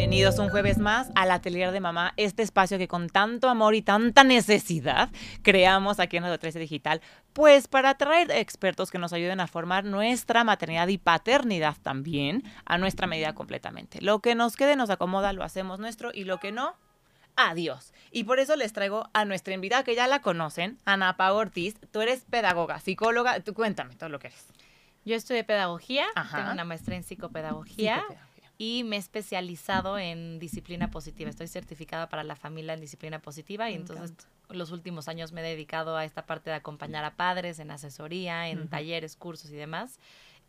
Bienvenidos un jueves más al Atelier de Mamá, este espacio que con tanto amor y tanta necesidad creamos aquí en Radio 13 Digital, pues para traer expertos que nos ayuden a formar nuestra maternidad y paternidad también a nuestra medida completamente. Lo que nos quede nos acomoda, lo hacemos nuestro y lo que no, adiós. Y por eso les traigo a nuestra invitada que ya la conocen, Ana Pau Ortiz. Tú eres pedagoga, psicóloga, tú cuéntame todo lo que eres. Yo estudié pedagogía, Ajá. tengo una maestría en psicopedagogía, Psicopedagogía. Y me he especializado en disciplina positiva. Estoy certificada para la familia en disciplina positiva y Me entonces los últimos años me he dedicado a esta parte de acompañar a padres en asesoría, en talleres, cursos y demás,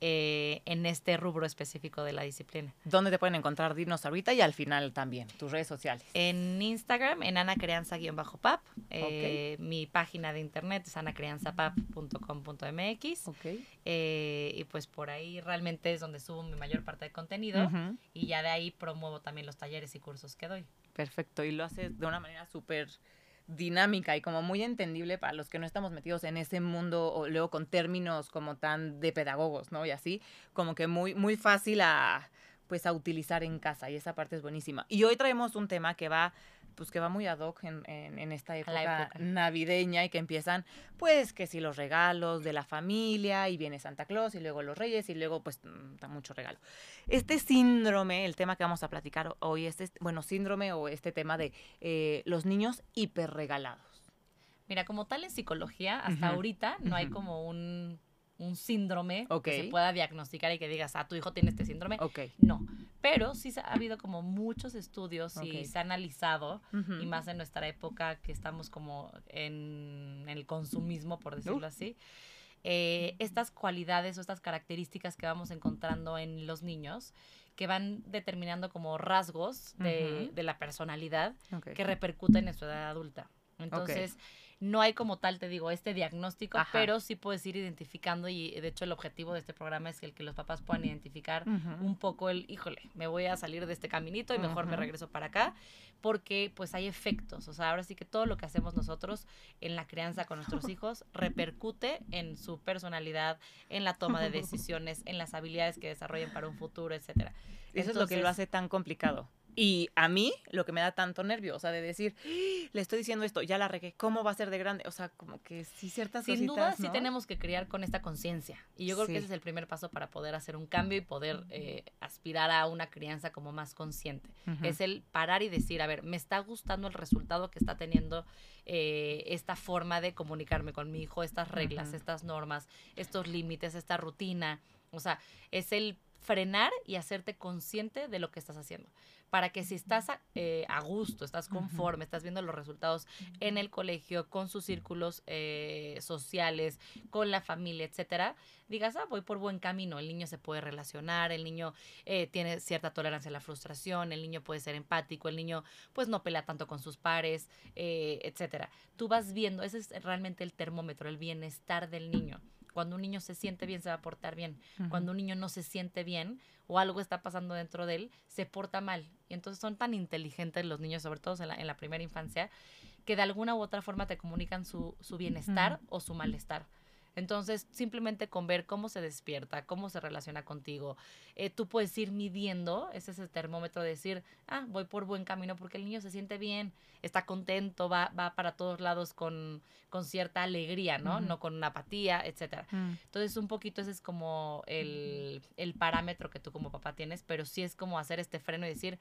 eh, en este rubro específico de la disciplina. ¿Dónde te pueden encontrar? Dinos ahorita y al final también, tus redes sociales. En Instagram, en anacrianza-pap. eh, Mi página de internet es anacrianzapap.com.mx. Ok. eh, y pues por ahí realmente es donde subo mi mayor parte de contenido. Y ya de ahí promuevo también los talleres y cursos que doy. Perfecto, y lo haces de una manera súper dinámica y como muy entendible para los que no estamos metidos en ese mundo o luego con términos como tan de pedagogos, ¿no? Y así, como que muy, muy fácil a, pues, a utilizar en casa y esa parte es buenísima. Y hoy traemos un tema que va, pues que va muy ad hoc en, en- en esta época, época. navideña y que empiezan, pues, que si los regalos de la familia y viene Santa Claus y luego los reyes y luego, pues, mm, da mucho regalo. Este síndrome, el tema que vamos a platicar hoy, este, bueno, síndrome o este tema de eh, los niños hiperregalados. Mira, como tal en psicología, hasta ahorita no hay como un, un síndrome Ok. que se pueda diagnosticar y que digas, ah, tu hijo tiene este síndrome. Ok. No, pero sí ha habido como muchos estudios y Ok. se ha analizado, Ujú. y más en nuestra época que estamos como en el consumismo, por decirlo así, eh, estas cualidades o estas características que vamos encontrando en los niños que van determinando como rasgos de, Ujú. de la personalidad que repercuten en su edad adulta. Entonces, no hay como tal, te digo, este diagnóstico, Ajá. pero sí puedes ir identificando y de hecho el objetivo de este programa es el que los papás puedan identificar un poco el, híjole, me voy a salir de este caminito y mejor me regreso para acá, porque pues hay efectos, o sea, ahora sí que todo lo que hacemos nosotros en la crianza con nuestros hijos repercute en su personalidad, en la toma de decisiones, en las habilidades que desarrollen para un futuro, etcétera. Eso es lo que lo hace tan complicado. Y a mí lo que me da tanto nervio, o sea, de decir, "Ah, le estoy diciendo esto, ya la regué, ¿cómo va a ser de grande? O sea, como que sí ciertas Sin cositas, duda, sí tenemos que criar con esta conciencia. Y yo creo Sí. que ese es el primer paso para poder hacer un cambio y poder eh, aspirar a una crianza como más consciente. Es el parar y decir, a ver, me está gustando el resultado que está teniendo eh, esta forma de comunicarme con mi hijo, estas reglas, estas normas, estos límites, esta rutina. O sea, es el frenar y hacerte consciente de lo que estás haciendo. Para que si estás a, eh, a gusto, estás conforme, estás viendo los resultados en el colegio, con sus círculos eh, sociales, con la familia, etcétera, digas, ah, voy por buen camino. El niño se puede relacionar, el niño eh, tiene cierta tolerancia a la frustración, el niño puede ser empático, el niño pues no pelea tanto con sus pares, etcétera. Tú vas viendo, ese es realmente el termómetro, el bienestar del niño. Cuando un niño se siente bien, se va a portar bien. Cuando un niño no se siente bien o algo está pasando dentro de él, se porta mal. Y entonces son tan inteligentes los niños, sobre todo en la, en la primera infancia, que de alguna u otra forma te comunican su, su bienestar o su malestar. Entonces, simplemente con ver cómo se despierta, cómo se relaciona contigo, eh, tú puedes ir midiendo, ese es el termómetro de decir, ah, voy por buen camino porque el niño se siente bien, está contento, va, va para todos lados con, con cierta alegría, ¿no? No con una apatía, etcétera. Mm. Entonces, un poquito ese es como el, el parámetro que tú como papá tienes, pero sí es como hacer este freno y decir,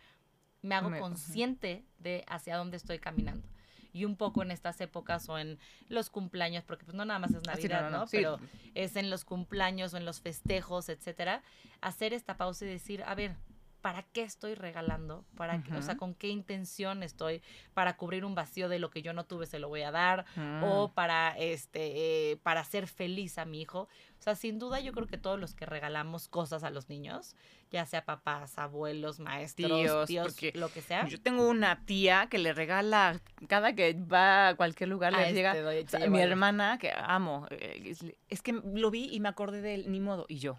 me hago consciente de hacia dónde estoy caminando. Y un poco en estas épocas o en los cumpleaños, porque pues no nada más es Ah, Navidad, ¿no? sí. Pero es en los cumpleaños o en los festejos, etcétera, hacer esta pausa y decir, a ver, ¿para qué estoy regalando? ¿Para qué- o sea, con qué intención estoy para cubrir un vacío de lo que yo no tuve se lo voy a dar Mm. o para este eh, para hacer feliz a mi hijo. O sea, sin duda yo creo que todos los que regalamos cosas a los niños, ya sea papás, abuelos, maestros, Tíos, lo que sea. Yo tengo una tía que le regala, cada que va a cualquier lugar, Ah, le llega. este, doy- o sea, te llevo mi hermana, que amo, eh, es, es que lo vi y me acordé de él, ni modo, y yo.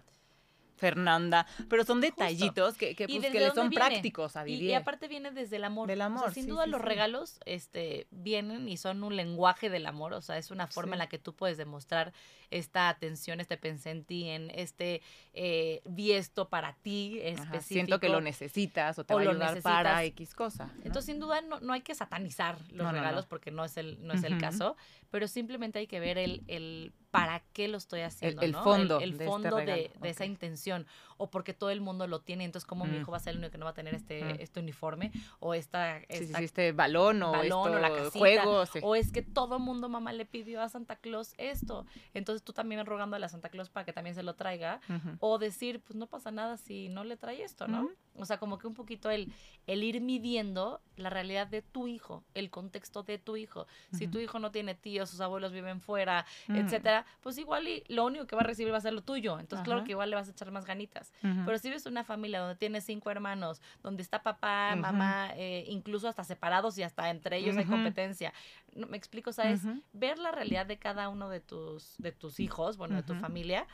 Fernanda, pero son detallitos que, que, ¿Y pues, que le son viene? prácticos a vivir. y aparte viene desde el amor. Del O sea, amor, sin sí, duda sí, los sí. regalos este, vienen y son un lenguaje del amor. O sea, es una forma en la que tú puedes demostrar esta atención, este pensé en ti, en este eh, vi esto para ti Ajá, específico. siento que lo necesitas o te o va a ayudar para. X cosa. ¿no? Entonces, sin duda, no, no hay que satanizar los No, regalos porque no es el, no es el caso, pero simplemente hay que ver el, el para qué lo estoy haciendo. el ¿no? fondo El, de este fondo de, esa intención. O porque todo el mundo lo tiene, entonces, ¿cómo mi Mm. hijo va a ser el único que no va a tener este, Mm. este uniforme? O esta. Sí, sí, esta sí, este balón o, balón o esto, la casita, juegos. sí. O es que todo mundo, mamá, le pidió a Santa Claus esto. Entonces tú también rogando a la Santa Claus para que también se lo traiga. O decir, pues no pasa nada si no le trae esto, ¿no? Ujú. O sea, como que un poquito el, el ir midiendo la realidad de tu hijo, el contexto de tu hijo. Si tu hijo no tiene tíos, sus abuelos viven fuera, Mm. etcétera, pues igual y lo único que va a recibir va a ser lo tuyo. Entonces, claro que igual le vas a echar más ganitas. Pero si ves una familia donde tienes cinco hermanos, donde está papá, mamá, eh, incluso hasta separados y hasta entre ellos hay competencia. No, me explico, o sea, es ver la realidad de cada uno de tus, de tus hijos, bueno, de tu familia,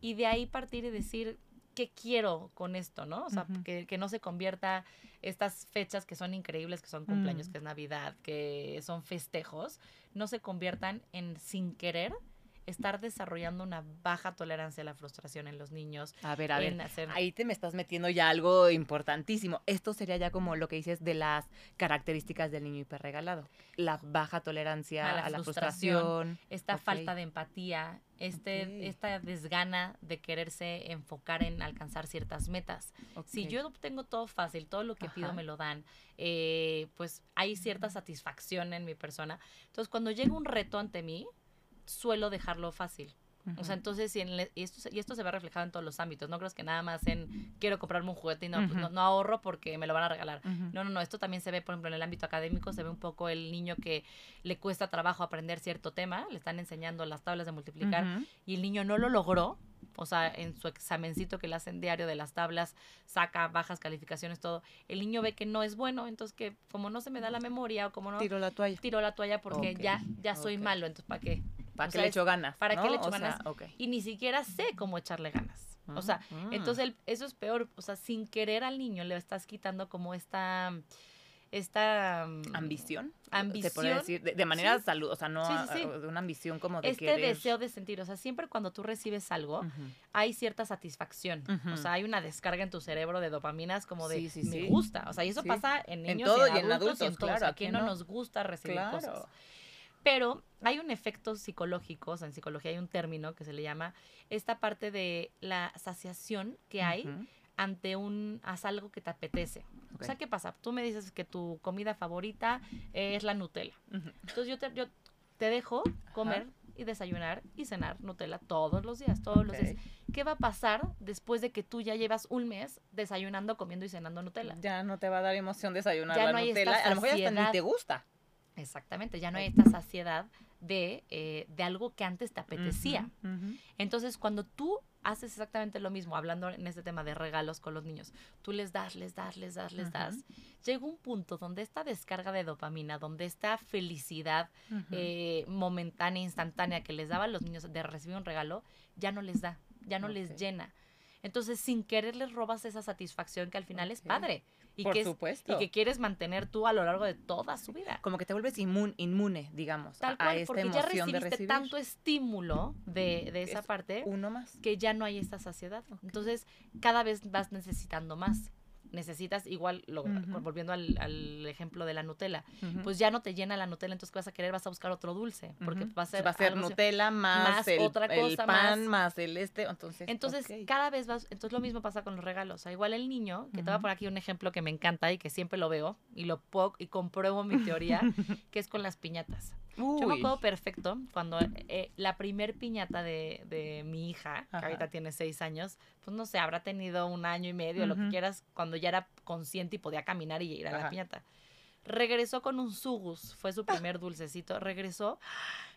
y de ahí partir y decir, ¿qué quiero con esto, no? O sea, Ujú. que, que no se convierta estas fechas que son increíbles, que son cumpleaños, Mm. que es Navidad, que son festejos, no se conviertan en, sin querer, estar desarrollando una baja tolerancia a la frustración en los niños. A ver, a ver. hacer- Ahí te me estás metiendo ya algo importantísimo. Esto sería ya como lo que dices de las características del niño hiperregalado. La baja tolerancia A la a la frustración, frustración. esta Ok. falta de empatía, este, Ok. esta desgana de quererse enfocar en alcanzar ciertas metas. Si yo obtengo todo fácil, todo lo que pido me lo dan, eh, pues hay cierta satisfacción en mi persona. Entonces, cuando llega un reto ante mí, suelo dejarlo fácil. O sea, entonces, si en le- y, esto, se- y esto se ve reflejado en todos los ámbitos. No crees que nada más en quiero comprarme un juguete y no, pues, no, no ahorro porque me lo van a regalar. No, no, no, esto también se ve, por ejemplo, en el ámbito académico, se ve un poco el niño que le cuesta trabajo aprender cierto tema, le están enseñando las tablas de multiplicar y el niño no lo logró, o sea, en su examencito que le hacen diario de las tablas, saca bajas calificaciones, todo, el niño ve que no es bueno, entonces que como no se me da la memoria o como no Tiro la toalla. tiro la toalla porque ya, ya soy malo, entonces ¿para qué? ¿Para o qué sea, le echo ganas? ¿para qué ¿no? le echo O sea, ganas? Y ni siquiera sé cómo echarle ganas. O sea, Mm. entonces el- eso es peor, o sea, sin querer al niño le estás quitando como esta esta mm, ambición. Se ambición, puede decir, de, de manera sí. salud, o sea, no Sí, sí, de una ambición como de este querer. deseo de sentir, o sea, siempre cuando tú recibes algo, hay cierta satisfacción. O sea, hay una descarga en tu cerebro de dopaminas como de Sí, sí, me gusta. O sea, y eso pasa en En niños todo y en y en adultos, y en todos. claro, ¿A ¿a quién quién no no? nos gusta recibir Claro. cosas? Pero hay un efecto psicológico, o sea, en psicología hay un término que se le llama esta parte de la saciación que hay ante un haz algo que te apetece. O sea, ¿qué pasa? Tú me dices que tu comida favorita es la Nutella. Entonces yo te, yo te dejo comer y desayunar y cenar Nutella todos los días, todos los días. ¿Qué va a pasar después de que tú ya llevas un mes desayunando, comiendo y cenando Nutella? Ya no te va a dar emoción desayunar Ya la no Nutella. A lo mejor ya hasta ni te gusta. Exactamente, ya no hay esta saciedad de, eh, de algo que antes te apetecía. Entonces, cuando tú haces exactamente lo mismo, hablando en este tema de regalos con los niños, tú les das, les das, les das, les das, llega un punto donde esta descarga de dopamina, donde esta felicidad eh, momentánea, instantánea que les daba a los niños de recibir un regalo, ya no les da, ya no les llena. Entonces, sin querer les robas esa satisfacción que al final es padre y, Por que supuesto. y que quieres mantener tú a lo largo de toda su vida. Como que te vuelves inmun- inmune, digamos, Tal a, cual, a esta porque ya emoción de recibiste recibir. tanto estímulo de, de esa Es parte Uno más. que ya no hay esta saciedad. Entonces, cada vez vas necesitando más. Necesitas igual, lo- volviendo al, al ejemplo de la Nutella, pues ya no te llena la Nutella, entonces ¿qué vas a querer? Vas a buscar otro dulce, porque va a ser, va a ser. Nutella más, más el, otra el cosa, pan más- más, el este, entonces. Entonces, cada vez vas, entonces lo mismo pasa con los regalos. O sea, igual el niño, que te voy a poner aquí un ejemplo que me encanta y que siempre lo veo y lo puedo, y compruebo mi teoría, que es con las piñatas. Yo me acuerdo perfecto cuando eh, la primer piñata de, de mi hija, que ahorita tiene seis años, pues no sé, habrá tenido un año y medio, lo que quieras, cuando ya era consciente y podía caminar y ir a la piñata. Regresó con un sugus, fue su primer dulcecito, regresó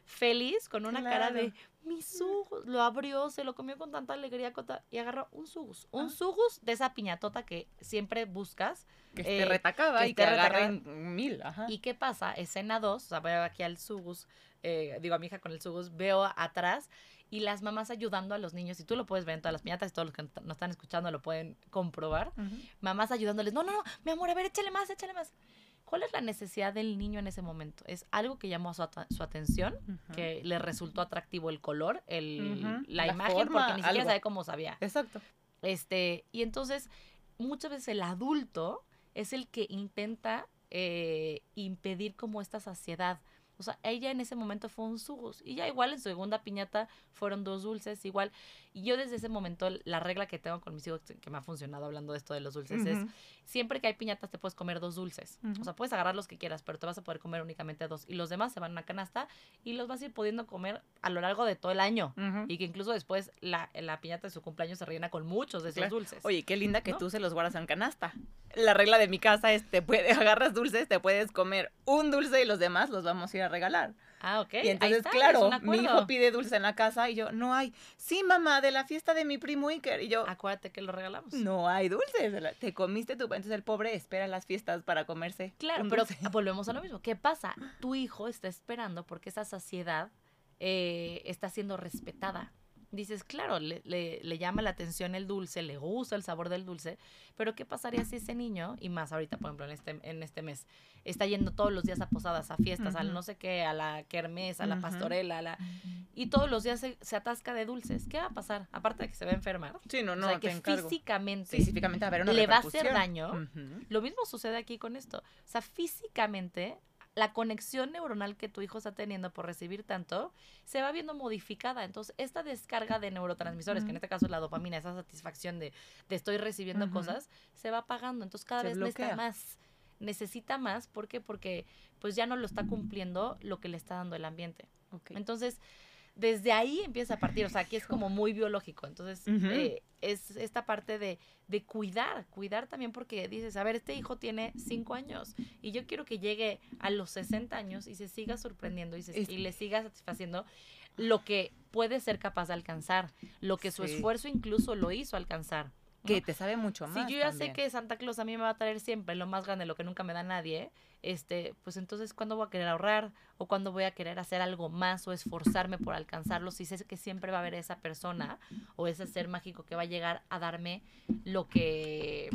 feliz con una cara de Claro. mi sugus, lo abrió, se lo comió con tanta alegría con ta- y agarró un sugus, un Ah. sugus de esa piñatota que siempre buscas que esté eh, retacada que y retacada. agarren mil. Ajá. ¿Y qué pasa? Escena 2, o sea, veo aquí al Sugus, eh, digo a mi hija con el Sugus, veo atrás y las mamás ayudando a los niños, y tú lo puedes ver en todas las piñatas, y todos los que nos están escuchando lo pueden comprobar, mamás ayudándoles, no, no, no, mi amor, a ver, échale más, échale más. ¿Cuál es la necesidad del niño en ese momento? Es algo que llamó su, su atención, que le resultó atractivo el color, el, la, imagen, porque ni siquiera sabe cómo sabía. Exacto. Este, y entonces, muchas veces el adulto es el que intenta eh, impedir como esta saciedad. O sea, ella en ese momento fue un subus. Y ya igual en su segunda piñata fueron dos dulces, igual. Y yo desde ese momento, la regla que tengo con mis hijos, que me ha funcionado hablando de esto de los dulces, es siempre que hay piñatas te puedes comer dos dulces. O sea, puedes agarrar los que quieras, pero te vas a poder comer únicamente dos. Y los demás se van a una canasta y los vas a ir pudiendo comer a lo largo de todo el año. Y que incluso después la, la, piñata de su cumpleaños se rellena con muchos de esos dulces. Oye, qué linda que tú se los guardas en canasta. La regla de mi casa es, te puedes, agarras dulces, te puedes comer un dulce y los demás los vamos a ir a regalar. Ah, ok. Y entonces, claro, mi hijo pide dulce en la casa y yo, no hay. Sí, mamá, de la fiesta de mi primo Iker. Y yo, acuérdate que lo regalamos. No hay dulces. Te comiste tu. Entonces el pobre espera las fiestas para comerse. Claro, pero volvemos a lo mismo. ¿Qué pasa? Tu hijo está esperando porque esa saciedad eh, está siendo respetada dices, claro, le, le, llama la atención el dulce, le gusta el sabor del dulce, pero ¿qué pasaría si ese niño, y más ahorita, por ejemplo, en este, en este mes, está yendo todos los días a posadas, a fiestas, al no sé qué, a la kermés, a la pastorela, a la, y todos los días se, atasca de dulces? ¿Qué va a pasar? Aparte de que se va a enfermar. Sí, no, no, o sea, que físicamente, físicamente le va a hacer daño. Lo mismo sucede aquí con esto. O sea, físicamente la conexión neuronal que tu hijo está teniendo por recibir tanto se va viendo modificada. Entonces, esta descarga de neurotransmisores, que en este caso es la dopamina, esa satisfacción de, de estoy recibiendo cosas, se va apagando. Entonces, cada vez necesita más. Necesita más. ¿Por qué? Porque pues ya no lo está cumpliendo lo que le está dando el ambiente. Entonces, desde ahí empieza a partir, o sea, aquí es como muy biológico, entonces eh, es esta parte de, de, cuidar, cuidar también porque dices, a ver, este hijo tiene cinco años y yo quiero que llegue a los 60 años y se siga sorprendiendo y, se, y le siga satisfaciendo lo que puede ser capaz de alcanzar, lo que su esfuerzo incluso lo hizo alcanzar. Que te sabe mucho más. Si yo ya sé que Santa Claus a mí me va a traer siempre lo más grande, lo que nunca me da nadie, este, pues entonces, ¿cuándo voy a querer ahorrar? ¿O cuándo voy a querer hacer algo más o esforzarme por alcanzarlo? Si sé que siempre va a haber esa persona o ese ser mágico que va a llegar a darme lo que,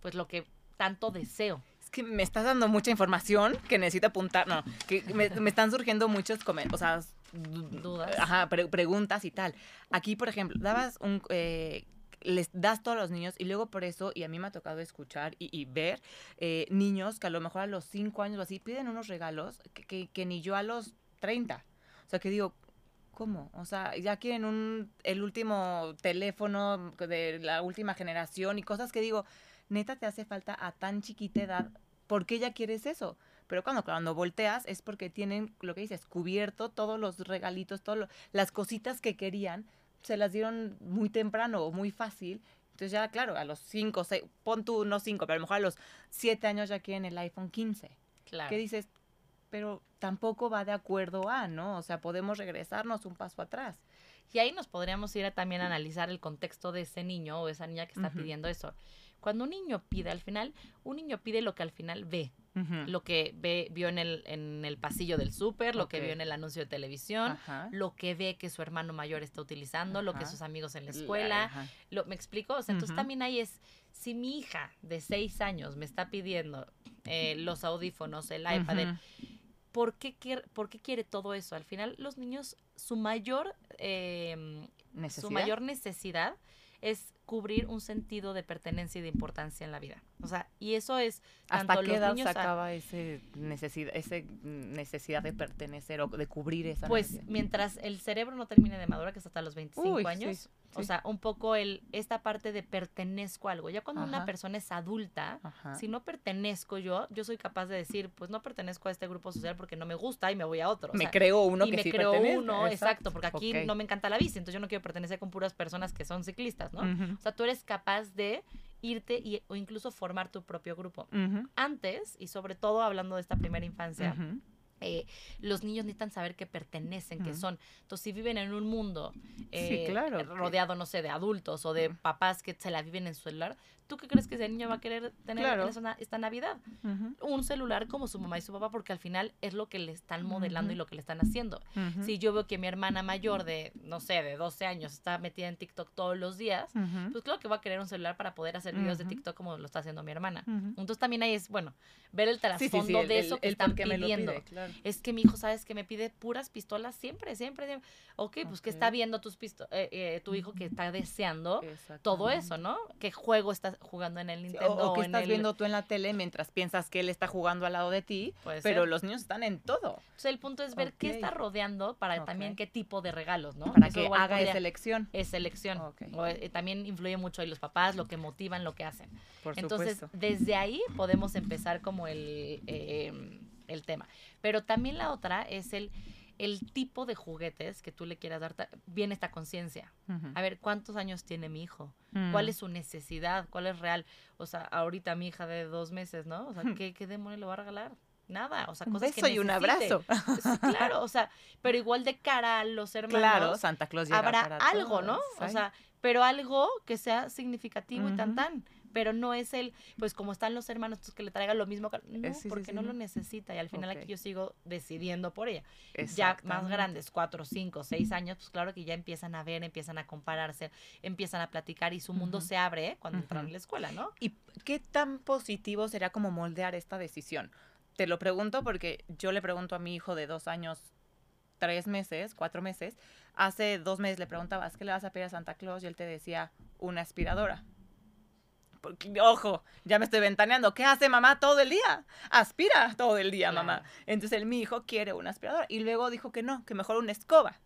pues lo que tanto deseo. Es que me estás dando mucha información que necesito apuntar, no, que me, están surgiendo muchos comentarios, o sea, dudas. Ajá, preguntas y tal. Aquí, por ejemplo, dabas un... Eh, les das todo a los niños y luego por eso, y a mí me ha tocado escuchar y, ver eh, niños que a lo mejor a los 5 años o así piden unos regalos que, que, ni yo a los 30. O sea, que digo, ¿cómo? O sea, ya quieren un, el último teléfono de la última generación y cosas que digo, neta te hace falta a tan chiquita edad, ¿por qué ya quieres eso? Pero cuando, cuando volteas es porque tienen, lo que dices, cubierto todos los regalitos, todas las cositas que querían se las dieron muy temprano o muy fácil. Entonces ya, claro, a los 5, seis, pon tú no 5, pero a lo mejor a los 7 años ya quieren el iPhone 15. Claro. ¿Qué dices? Pero tampoco va de acuerdo a, ¿no? O sea, podemos regresarnos un paso atrás. Y ahí nos podríamos ir a también analizar el contexto de ese niño o esa niña que está pidiendo eso. Cuando un niño pide, al final, un niño pide lo que al final ve lo que ve, vio en el, en el pasillo del súper, lo que vio en el anuncio de televisión, lo que ve que su hermano mayor está utilizando, lo que sus amigos en la escuela. Lo, ¿Me explico? O sea, entonces también ahí es, si mi hija de seis años me está pidiendo eh, los audífonos, el iPad, ¿por, qué quiere, ¿por qué quiere todo eso? Al final, los niños, su mayor, em, su mayor necesidad es cubrir un sentido de pertenencia y de importancia en la vida. O sea, y eso es hasta qué edad se acaba ese necesidad, ese necesidad de pertenecer o de cubrir esa Pues mientras el cerebro no termine de madurar, que es hasta los 25 años, o sea, un poco el esta parte de pertenezco a algo. Ya cuando una persona es adulta, si no pertenezco yo, yo soy capaz de decir, pues no pertenezco a este grupo social porque no me gusta y me voy a otro. me creo uno y que me creo uno, exacto, porque aquí no me encanta la bici, entonces yo no quiero pertenecer con puras personas que son ciclistas, ¿no? O sea, tú eres capaz de irte y, o incluso formar tu propio grupo. Antes, y sobre todo hablando de esta primera infancia, eh, los niños necesitan saber que pertenecen, que son. Entonces, si viven en un mundo eh, rodeado, no sé, de adultos o de papás que se la viven en su celular, ¿tú qué crees que ese niño va a querer tener Claro. en esa- esta Navidad? Un celular como su mamá y su papá, porque al final es lo que le están modelando y lo que le están haciendo. Si yo veo que mi hermana mayor de, no sé, de 12 años está metida en TikTok todos los días, pues claro que va a querer un celular para poder hacer videos de. TikTok como lo está haciendo mi hermana. Entonces también ahí es, bueno, ver el Sí, sí, trasfondo sí, de el- eso que el están pidiendo. pide, claro. Es que mi hijo, ¿sabes? Que me pide puras pistolas siempre, siempre. siempre. Ok, pues que está viendo tus pisto eh, eh, tu hijo que está deseando todo eso, ¿no? ¿Qué juego estás jugando en el Nintendo? o, o que estás el- viendo tú en la tele mientras piensas que él está jugando al lado de ti, pero ser. los niños están en todo. Entonces el punto es ver qué está rodeando para también qué tipo de regalos, ¿no? Para Eso que haga esa elección. es elección. O, eh, también influye mucho ahí los papás, lo que motivan, lo que hacen. Por Entonces, supuesto. desde ahí podemos empezar como el, eh, el tema. Pero también la otra es el, el tipo de juguetes que tú le quieras dar. Viene esta conciencia. A ver, ¿cuántos años tiene mi hijo? ¿Cuál Mm. es su necesidad? ¿Cuál es real? O sea, ahorita mi hija de dos meses, ¿no? O sea, ¿qué, qué demonio le va a regalar? Nada, o sea, Un cosas que beso y un abrazo. Sí, claro, o sea, pero igual de cara a los hermanos, Claro, Santa Claus habrá para algo, ¿no? O sea, pero algo que sea significativo y tan tan. Pero no es el, pues como están los hermanos, pues que le traigan lo mismo. No, Eh, sí, sí, porque sí, no no. lo necesita. Y al final Ok. aquí yo sigo decidiendo por ella. Ya más grandes, cuatro, cinco, seis años, pues claro que ya empiezan a ver, empiezan a compararse, empiezan a platicar y su mundo Ujú. se abre ¿eh? cuando entran Ujú. a la escuela, ¿no? ¿Y qué tan positivo sería como moldear esta decisión? Te lo pregunto porque yo le pregunto a mi hijo de dos años, tres meses, cuatro meses. Hace dos meses le preguntaba, ¿qué le vas a pedir a Santa Claus? Y él te decía, una aspiradora. Ojo, ya me estoy ventaneando. ¿Qué hace mamá todo el día? Aspira todo el día, mamá. Entonces él, mi hijo quiere una aspiradora. Y luego dijo que no, que mejor una escoba.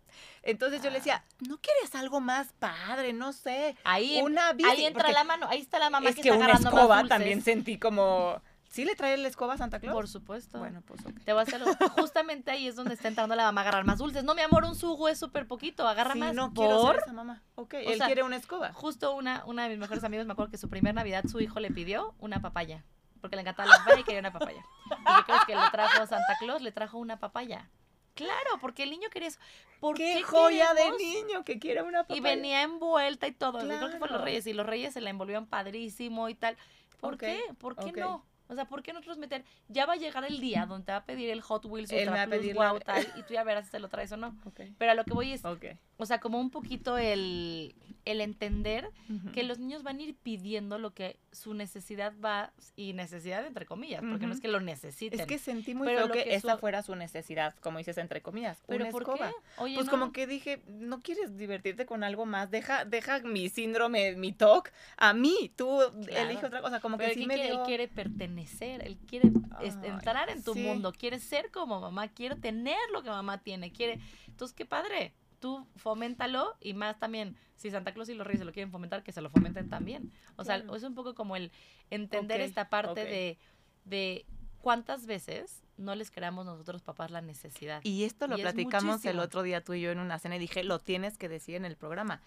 Entonces yo le decía, ¿no quieres algo más padre? No sé. Ahí, Una bici. ahí entra la mano, ahí está la mamá es que, que está una escoba dulces. también sentí como... ¿Sí le trae la escoba a Santa Claus? Por supuesto. Bueno, pues ok. Te voy a hacer. Justamente ahí es donde está entrando la mamá a agarrar más dulces. No, mi amor, un sugo es súper poquito. Agarra Sí, más. no quiero ¿Por? ser esa mamá. Ok, O él sea, quiere una escoba. Justo una, una de mis mejores amigos me acuerdo que su primer Navidad su hijo le pidió una papaya. Porque le encantaba la papaya y quería una papaya. ¿Y qué crees que le trajo Santa Claus? Le trajo una papaya. Claro, porque el niño quería eso. ¿Por ¡Qué, qué, joya queremos? de niño que quiere una papaya! Y venía envuelta y todo. Yo Creo que fue los Claro. Reyes. Y los Reyes se la envolvieron padrísimo y tal. ¿Por qué? ¿Por qué no? O sea, ¿por qué nosotros meter? Ya va a llegar el día donde te va a pedir el Hot Wheels Ultra Plus la- Wow tal y tú ya verás si se lo traes o no. Ok, Pero a lo que voy es, ok. O sea, como un poquito el, el entender que los niños van a ir pidiendo lo que su necesidad va, y necesidad entre comillas, porque no es que lo necesiten. Es que sentí muy Pero feo que, que esa su- fuera su necesidad, como dices, entre comillas, ¿Pero una por escoba. qué? Oye, Pues no. como que dije, no quieres divertirte con algo más, deja, deja mi síndrome, mi TOC a mí, tú Claro. elige otra cosa, como Pero que sí me quiere, dio... él quiere pertenecer, él quiere Ay, entrar en tu sí. mundo, quiere ser como mamá, quiere tener lo que mamá tiene, quiere... Entonces, qué padre, tú foméntalo y más también, si Santa Claus y los Reyes se lo quieren fomentar, que se lo fomenten también. O sea, es un poco como el entender esta parte de, de cuántas veces no les creamos nosotros papás la necesidad. Y esto lo Y es platicamos el otro día tú y yo en una cena y dije, lo tienes que decir en el programa.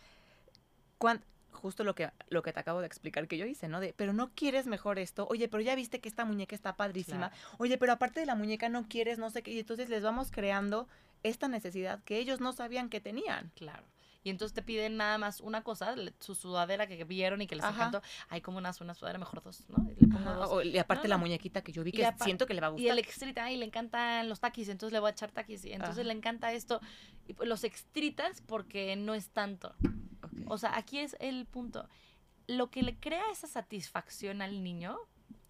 Justo lo que, lo que te acabo de explicar que yo hice, ¿no? De, pero no quieres mejor esto. Oye, pero ya viste que esta muñeca está padrísima. Oye, pero aparte de la muñeca no quieres, no sé qué. Y entonces les vamos creando esta necesidad que ellos no sabían que tenían. Claro. Y entonces te piden nada más una cosa, su sudadera que vieron y que les Ajá. encantó. Hay como una, una sudadera, mejor dos, ¿no? Y le pongo dos. o- y aparte No, la no. muñequita que yo vi Y que siento que le va a Y gustar. el extrita, ay, le encantan los taquis, entonces le voy a echar taquis. Y entonces Ajá. le encanta esto. Y pues los extritas porque no es tanto. O sea, aquí es el punto. Lo que le crea esa satisfacción al niño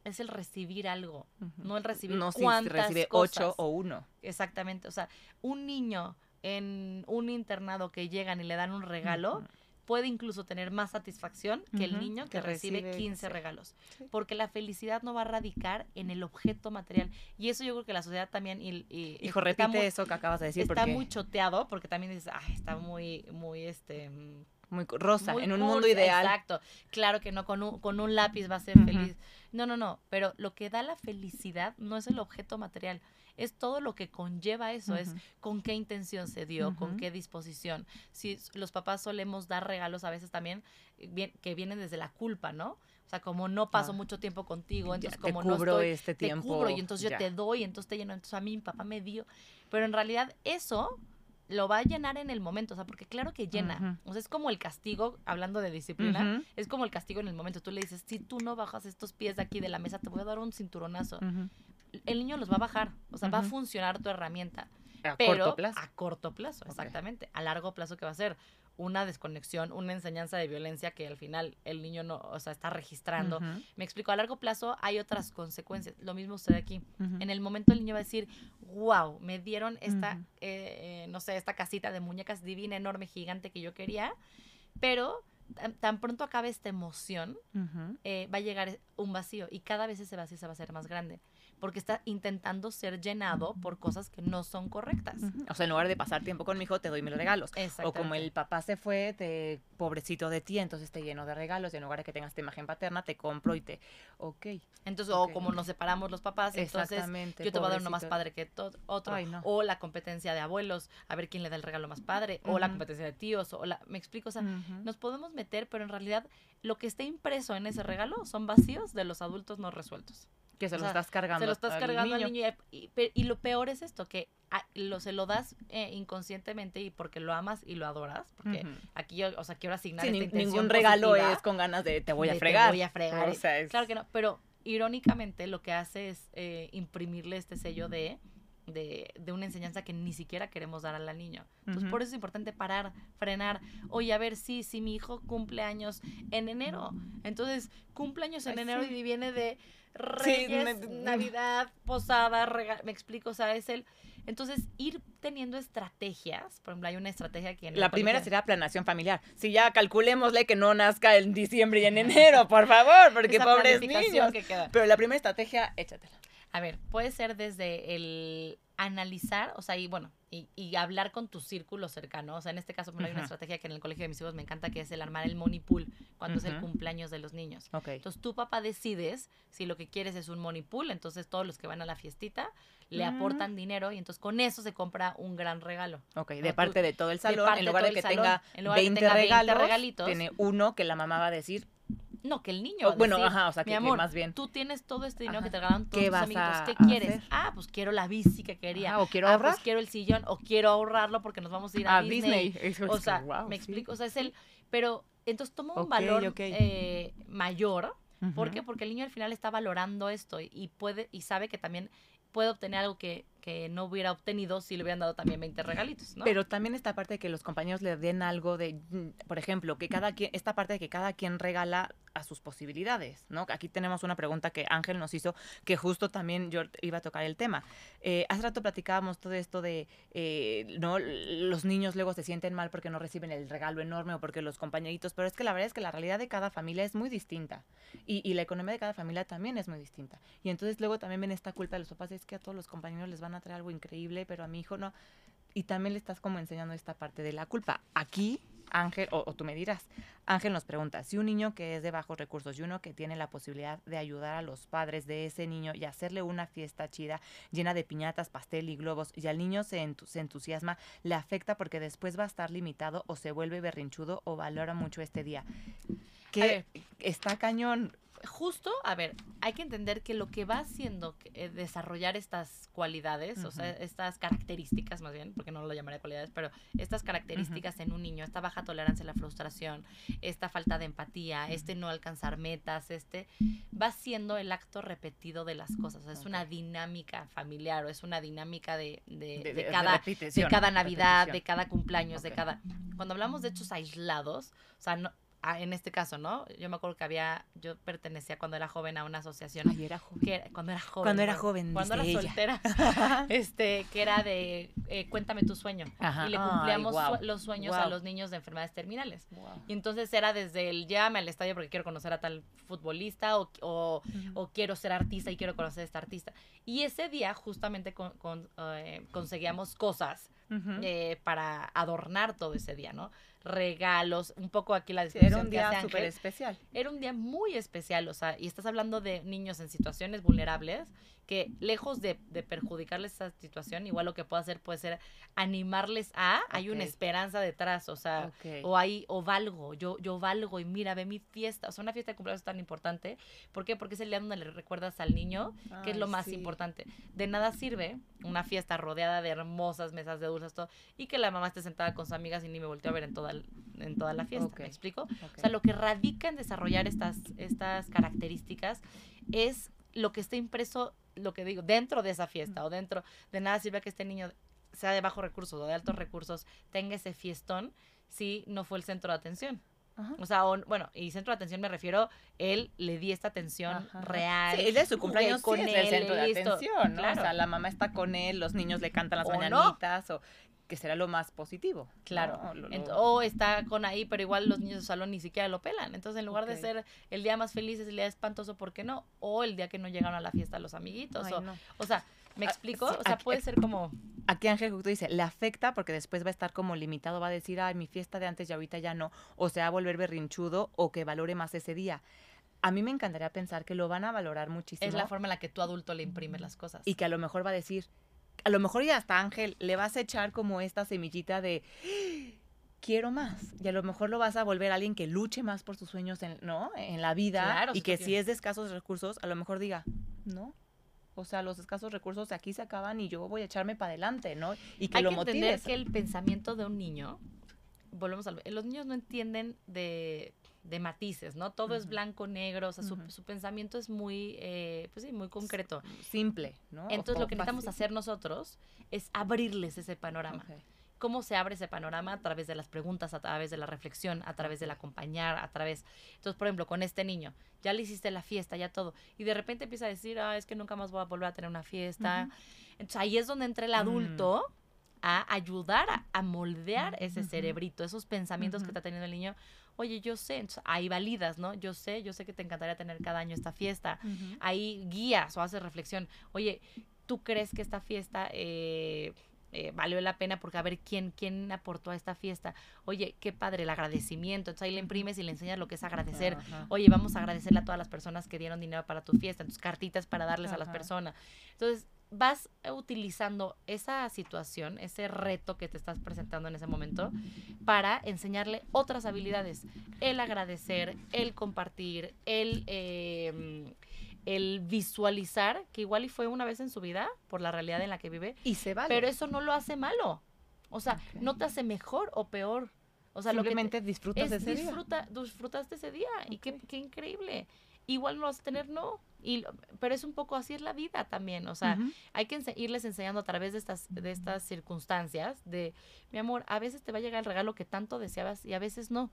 es el recibir algo, no el recibir no si cuántas recibe cosas. ocho o uno. Exactamente. O sea, un niño en un internado que llegan y le dan un regalo, puede incluso tener más satisfacción que el niño que, que recibe, recibe, 15 sí. regalos. Sí. Porque la felicidad no va a radicar en el objeto material. Y eso yo creo que la sociedad también... Y, y- Hijo, repite muy- eso que acabas de decir Está porque muy choteado porque también dices, ay, está muy, muy, este... muy rosa, muy en un cursi". mundo ideal. Exacto. Claro que no, con un, con un lápiz va a ser feliz. No, no, no. Pero lo que da la felicidad no es el objeto material. Es todo lo que conlleva eso. Es con qué intención se dio, con qué disposición. Si los papás solemos dar regalos a veces también eh, bien- que vienen desde la culpa, ¿no? O sea, como no paso Ah. mucho tiempo contigo, entonces te como no cubro estoy, este te tiempo. cubro y entonces yo te doy, entonces te lleno, entonces a mí mi papá me dio. Pero en realidad eso lo va a llenar en el momento, o sea, porque claro que llena. O sea, es como el castigo, hablando de disciplina, es como el castigo en el momento. Tú le dices, si tú no bajas estos pies de aquí de la mesa, te voy a dar un cinturonazo. El niño los va a bajar, o sea, va a funcionar tu herramienta. A corto plazo. A corto plazo, exactamente. A largo plazo, ¿qué va a ser? Una desconexión, una enseñanza de violencia que al final el niño no, o sea, está registrando. Me explico, a largo plazo hay otras consecuencias. Lo mismo usted aquí. En el momento el niño va a decir, wow, me dieron esta, eh, no sé, esta casita de muñecas divina, enorme, gigante que yo quería, pero tan, pronto acabe esta emoción, eh, va a llegar un vacío y cada vez ese vacío se va a hacer más grande porque está intentando ser llenado por cosas que no son correctas. O sea, en lugar de pasar tiempo con mi hijo, te doy mis regalos. O como el papá se fue, te pobrecito de ti, entonces te lleno de regalos y en lugar de que tengas esta imagen paterna, te compro y te, ok. Entonces, o como nos separamos los papás, entonces yo te voy a dar uno más padre que otro. O la competencia de abuelos, a ver quién le da el regalo más padre, o la competencia de tíos, o la, me explico, o sea, nos podemos meter, pero en realidad lo que está impreso en ese regalo son vacíos de los adultos no resueltos. Que se lo estás cargando. Se lo estás cargando al niño. Y, lo peor es esto, que lo, se lo das eh, inconscientemente y porque lo amas y lo adoras. Porque aquí yo, o sea, quiero asignar esta Ningún regalo es con ganas de te voy a fregar. Te voy a fregar. Claro que no, pero irónicamente lo que hace es eh, imprimirle este sello de de, de, una enseñanza que ni siquiera queremos dar al niño. Entonces, por eso es importante parar, frenar. Oye, a ver, sí, si mi hijo cumple años en enero. Entonces, cumple años en enero y viene de Reyes, Navidad, posada, me explico, o sea, es el... Entonces, ir teniendo estrategias, por ejemplo, hay una estrategia que... En la primera sería planeación familiar. Si ya calculémosle que no nazca en diciembre y en enero, por favor, porque pobres niños. Pero la primera estrategia, échatela. A ver, puede ser desde el analizar, o sea, y bueno, y, y, hablar con tu círculo cercano. O sea, en este caso, hay una estrategia que en el colegio de mis hijos me encanta, que es el armar el money pool cuando es el cumpleaños de los niños. Entonces, tu papá decides si lo que quieres es un money pool, entonces todos los que van a la fiestita le mm. aportan dinero y entonces con eso se compra un gran regalo. Ok, de parte de todo el salón, en lugar de, que tenga 20 regalitos, tiene uno que la mamá va a decir, no, que el niño. bueno, ajá, o sea, que, más bien. Tú tienes todo este dinero que te regalaron todos tus amigos. ¿Qué quieres? Ah, pues quiero la bici que quería. o quiero ah, pues quiero el sillón, o quiero ahorrarlo porque nos vamos a ir a, Disney. O sea, me explico, o sea, es el. Pero entonces toma un valor eh, mayor. ¿Por qué? Porque el niño al final está valorando esto y puede y sabe que también puede obtener algo que, que, no hubiera obtenido si le hubieran dado también 20 regalitos, ¿no? Pero también esta parte de que los compañeros le den algo de, por ejemplo, que cada quien, esta parte de que cada quien regala a sus posibilidades, ¿no? Aquí tenemos una pregunta que Ángel nos hizo, que justo también yo iba a tocar el tema. Eh, hace rato platicábamos todo esto de, eh, ¿no? Los niños luego se sienten mal porque no reciben el regalo enorme o porque los compañeritos, pero es que la verdad es que la realidad de cada familia es muy distinta y, y la economía de cada familia también es muy distinta. Y entonces luego también ven esta culpa de los papás, es que a todos los compañeros les van a traer algo increíble, pero a mi hijo no. Y también le estás como enseñando esta parte de la culpa. Aquí Ángel, o, tú me dirás, Ángel nos pregunta, si un niño que es de bajos recursos y uno que tiene la posibilidad de ayudar a los padres de ese niño y hacerle una fiesta chida llena de piñatas, pastel y globos, y al niño se, se entusiasma, le afecta porque después va a estar limitado o se vuelve berrinchudo o valora mucho este día. Que está cañón justo, a ver, hay que entender que lo que va haciendo eh, desarrollar estas cualidades, o sea, estas características más bien, porque no lo llamaré cualidades, pero estas características en un niño, esta baja tolerancia a la frustración, esta falta de empatía, este no alcanzar metas, este, va siendo el acto repetido de las cosas, es una dinámica familiar o es una dinámica de, de, cada, de cada Navidad, de cada cumpleaños, de cada... Cuando hablamos de hechos aislados, o sea, no, Ah, en este caso, ¿no? Yo me acuerdo que había, yo pertenecía cuando era joven a una asociación. Ay, era joven. Que, cuando era joven. Cuando era joven, Cuando era soltera. este, que era de eh, cuéntame tu sueño. Y le cumplíamos los sueños a los niños de enfermedades terminales. Y entonces era desde el llévame al estadio porque quiero conocer a tal futbolista o, o, o, quiero ser artista y quiero conocer a esta artista. Y ese día justamente con, eh, conseguíamos cosas eh, para adornar todo ese día, ¿no? Regalos, un poco aquí la Sí, descripción era un día súper especial. Era un día muy especial, o sea, y estás hablando de niños en situaciones vulnerables que lejos de, de perjudicarles esa situación, igual lo que puedo hacer puede ser animarles a, hay una esperanza detrás, o sea, o hay, o valgo, yo, yo valgo y mira, ve mi fiesta, o sea, una fiesta de cumpleaños es tan importante, ¿por qué? Porque es el día donde le recuerdas al niño que es lo más sí. importante. De nada sirve una fiesta rodeada de hermosas mesas de dulces, todo, y que la mamá esté sentada con sus amigas y ni me volteó a ver en toda, en toda la fiesta. ¿me explico? O sea, lo que radica en desarrollar estas, estas características es lo que está impreso, lo que digo, dentro de esa fiesta o dentro de nada sirve que este niño sea de bajos recursos o de altos recursos, tenga ese fiestón si no fue el centro de atención. Ajá. O sea, o- bueno, y centro de atención me refiero, él le di esta atención Ajá. real. Sí, el de su jugué cumpleaños con sí es él, el centro de listo. atención, ¿no? Claro. O sea, la mamá está con él, los niños le cantan las O no. mañanitas, o que será lo más positivo. Claro. ¿no? Lo- lo- Ent- o está con ahí, pero igual los niños de salón ni siquiera lo pelan. Entonces, en lugar de ser el día más feliz, es el día espantoso, ¿por qué no? O el día que no llegaron a la fiesta los amiguitos. Ay, o, no. o sea, ¿me Ah, explico? sí, o sea, aquí- puede ser como... Aquí Ángel Justo dice, le afecta porque después va a estar como limitado, va a decir, ay, mi fiesta de antes y ahorita ya no, o se va a volver berrinchudo o que valore más ese día. A mí me encantaría pensar que lo van a valorar muchísimo Es la forma en la que tú adulto le imprimes las cosas. y que a lo mejor va a decir, a lo mejor ya hasta Ángel le vas a echar como esta semillita de quiero más y a lo mejor lo vas a volver a alguien que luche más por sus sueños en, ¿no? en la vida Claro, y que si es de escasos recursos a lo mejor diga no o sea los escasos recursos aquí se acaban y yo voy a echarme para adelante no y que Hay lo que motives. entender que el pensamiento de un niño, volvemos a los niños no entienden de, de matices, ¿no? Todo es blanco, negro, o sea, su, su pensamiento es muy, eh, pues sí, muy concreto. simple no Entonces, o lo que necesitamos fácil. hacer nosotros es abrirles ese panorama. ¿Cómo se abre ese panorama? A través de las preguntas, a través de la reflexión, a través del acompañar, a través... Entonces, por ejemplo, con este niño, ya le hiciste la fiesta, ya todo, y de repente empieza a decir, ah, es que nunca más voy a volver a tener una fiesta. Entonces, ahí es donde entra el Mm. adulto a ayudar a, a moldear ese cerebrito, esos pensamientos que está teniendo el niño. Oye, yo sé, entonces, ahí validas, ¿no? Yo sé, yo sé que te encantaría tener cada año esta fiesta Ujú. ahí guías o haces reflexión. Oye, ¿tú crees que esta fiesta eh, eh, valió la pena? Porque a ver quién, quién aportó a esta fiesta. Oye, qué padre el agradecimiento. Entonces ahí le imprimes y le enseñas lo que es agradecer. Ajá. Oye, vamos a agradecerle a todas las personas que dieron dinero para tu fiesta, tus cartitas para darles a las personas. Entonces, vas utilizando esa situación, ese reto que te estás presentando en ese momento, para enseñarle otras habilidades. El agradecer, el compartir, el, eh, el visualizar, que igual y fue una vez en su vida, por la realidad en la que vive, y se vale pero eso no lo hace malo. O sea, no te hace mejor o peor. O sea, lo que simplemente disfrutas es ese día. disfruta, disfrutaste ese día y qué, qué increíble. Igual no vas a tener, no. Y, pero es un poco así es la vida también. O sea, hay que ense- irles enseñando a través de estas, de estas circunstancias de, mi amor, a veces te va a llegar el regalo que tanto deseabas y a veces no.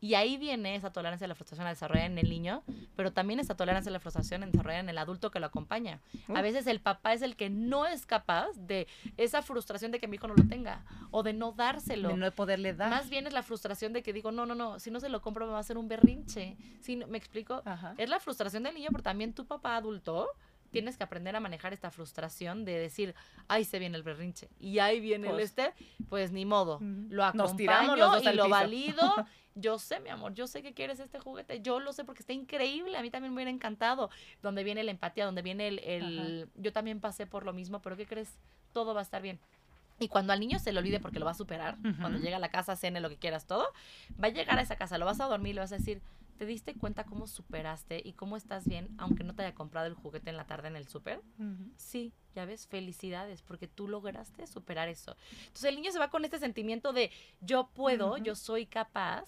Y ahí viene esa tolerancia a la frustración a desarrollar en el niño, pero también esa tolerancia a la frustración en desarrollar en el adulto que lo acompaña. A Uh. veces el papá es el que no es capaz de esa frustración de que mi hijo no lo tenga o de no dárselo. de no poderle dar Más bien es la frustración de que digo, no, no, no, si no se lo compro me va a hacer un berrinche. Si no- ¿Me explico? Ajá. Es la frustración del niño, pero también tu papá adulto tienes que aprender a manejar esta frustración de decir, ahí se viene el berrinche y ahí viene el Pues. este, pues ni modo, lo Nos tiramos acompaño los y lo piso. valido. Yo sé, mi amor, yo sé que quieres este juguete, yo lo sé porque está increíble, a mí también me hubiera encantado. Donde viene la empatía, donde viene el, el- yo también pasé por lo mismo, pero ¿qué crees? Todo va a estar bien. Y cuando al niño se le olvide porque lo va a superar, cuando llega a la casa, cene lo que quieras, todo, va a llegar a esa casa, lo vas a dormir, le vas a decir, ¿te diste cuenta cómo superaste y cómo estás bien, aunque no te haya comprado el juguete en la tarde en el súper? Sí, ya ves, felicidades, porque tú lograste superar eso. Entonces el niño se va con este sentimiento de yo puedo, yo soy capaz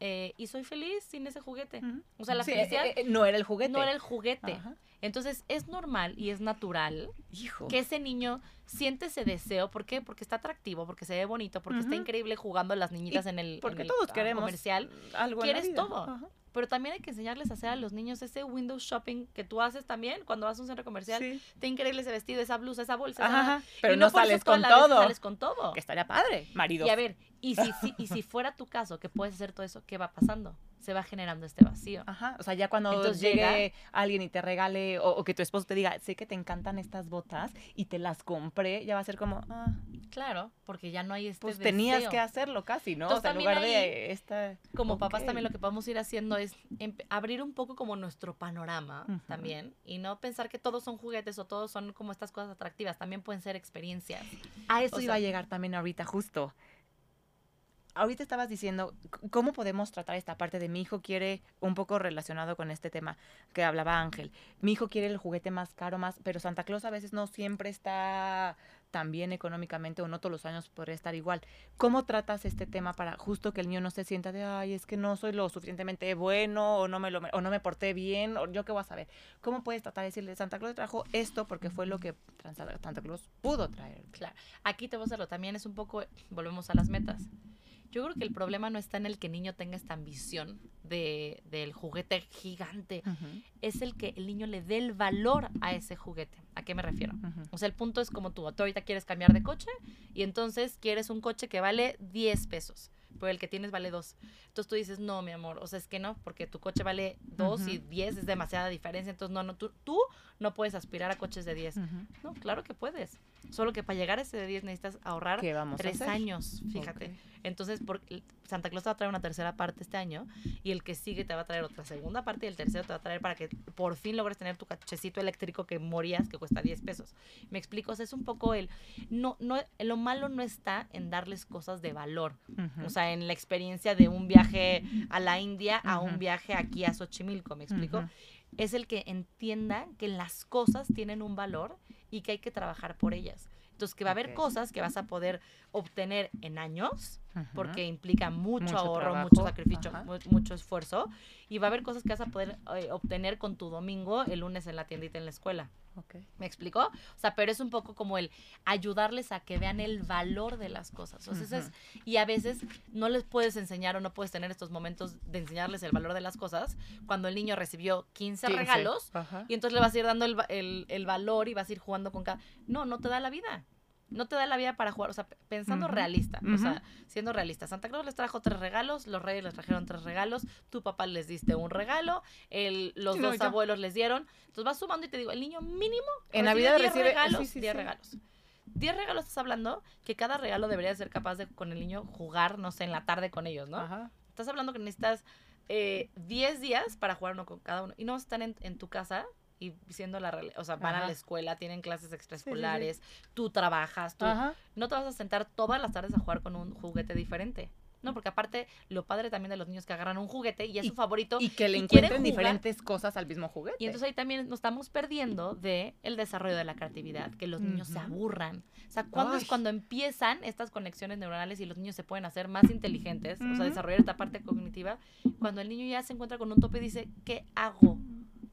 eh, y soy feliz sin ese juguete. O sea, la Sí, felicidad eh, eh, no era el juguete no era el juguete. Entonces es normal y es natural hijo que ese niño siente ese deseo. ¿Por qué? Porque está atractivo, porque se ve bonito, porque está increíble jugando a las niñitas en el, porque en el, todos ah, queremos comercial. algo quieres todo. Pero también hay que enseñarles a hacer a los niños ese window shopping que tú haces también cuando vas a un centro comercial. Sí. Está increíble ese vestido, esa blusa, esa bolsa. Ajá, esa-. Pero y no, eso sales con todo. Sales con todo. Que estaría padre, marido. Y a ver, y si, si- y si fuera tu caso, que puedes hacer todo eso, ¿qué va pasando? Se va generando este vacío. Ajá, o sea, ya cuando Entonces llegue alguien y te regale, o, o que tu esposo te diga, sé que te encantan estas botas y te las compré, ya va a ser como, ah, Claro, porque ya no hay este pues tenías que hacerlo casi, ¿no? Entonces, o sea, en lugar de esta... Como papás también lo que podemos ir haciendo es abrir un poco como nuestro panorama también y no pensar que todos son juguetes o todos son como estas cosas atractivas, también pueden ser experiencias. A eso O iba a llegar también ahorita, justo. Ahorita estabas diciendo, ¿cómo podemos tratar esta parte de mi hijo quiere, un poco relacionado con este tema que hablaba Ángel, mi hijo quiere el juguete más caro, más, pero Santa Claus a veces no siempre está tan bien económicamente o no todos los años podría estar igual. ¿Cómo tratas este tema para justo que el niño no se sienta de, ay, es que no soy lo suficientemente bueno o no me, lo, o no me porté bien o yo qué voy a saber? ¿Cómo puedes tratar de decirle, Santa Claus trajo esto porque fue lo que Santa Claus pudo traer? Claro, aquí te voy a hacerlo, también es un poco, volvemos a las metas. Yo creo que el problema no está en el que el niño tenga esta ambición de, del juguete gigante, es el que el niño le dé el valor a ese juguete. ¿A qué me refiero? O sea, el punto es como tú, tú ahorita quieres cambiar de coche y entonces quieres un coche que vale 10 pesos, pero el que tienes vale 2. Entonces tú dices, no, mi amor, o sea, es que no, porque tu coche vale 2 y. 10 es demasiada diferencia, entonces no, no, tú, tú no puedes aspirar a coches de 10. Ujú. No, claro que puedes. Solo que para llegar a ese de 10 necesitas ahorrar ¿Qué vamos a tres años, fíjate. Entonces, por, Santa Claus te va a traer una tercera parte este año y el que sigue te va a traer otra segunda parte y el tercero te va a traer para que por fin logres tener tu cachecito eléctrico que morías, que cuesta 10 pesos. Me explico, o sea, es un poco el... No, no, lo malo no está en darles cosas de valor. O sea, en la experiencia de un viaje a la India a un viaje aquí a Xochimilco, ¿me explico? Es el que entienda que las cosas tienen un valor y que hay que trabajar por ellas. Entonces, que va a haber cosas que vas a poder obtener en años, Porque implica mucho, Mucho ahorro, trabajo, mucho sacrificio, mu- mucho esfuerzo, y va a haber cosas que vas a poder eh, obtener con tu domingo el lunes en la tiendita en la escuela. Ok. ¿Me explicó? O sea, pero es un poco como el ayudarles a que vean el valor de las cosas. O sea, es- y a veces no les puedes enseñar o no puedes tener estos momentos de enseñarles el valor de las cosas cuando el niño recibió 15, 15. regalos y entonces le vas a ir dando el, el- el valor y vas a ir jugando con cada... No, no te da la vida. No te da la vida para jugar, o sea, pensando realista, o sea, siendo realista. Santa Claus les trajo tres regalos, los reyes les trajeron tres regalos, tu papá les diste un regalo, el, los no, dos ya. abuelos les dieron. Entonces vas sumando y te digo, el niño mínimo En recibe Navidad 10 recibe- regalos, sí, sí, 10 sí. regalos. 10 regalos estás hablando que cada regalo debería ser capaz de con el niño jugar, no sé, en la tarde con ellos, ¿no? Ajá. Estás hablando que necesitas eh, 10 días para jugar uno con cada uno. Y no están en, en tu casa y siendo la realidad. O sea, van a Ajá. la escuela, tienen clases extraescolares, tú trabajas, tú. Ajá. No te vas a sentar todas las tardes a jugar con un juguete diferente. No, porque aparte, lo padre también de los niños que agarran un juguete y es Y- su favorito. Y que le y encuentren diferentes cosas al mismo juguete. Y entonces ahí también nos estamos perdiendo de el desarrollo de la creatividad, que los niños se Ujú. aburran. O sea, ¿cuándo es Ay. cuando empiezan estas conexiones neuronales y los niños se pueden hacer más inteligentes? O sea, desarrollar esta parte cognitiva. Cuando el niño ya se encuentra con un tope y dice, ¿qué hago?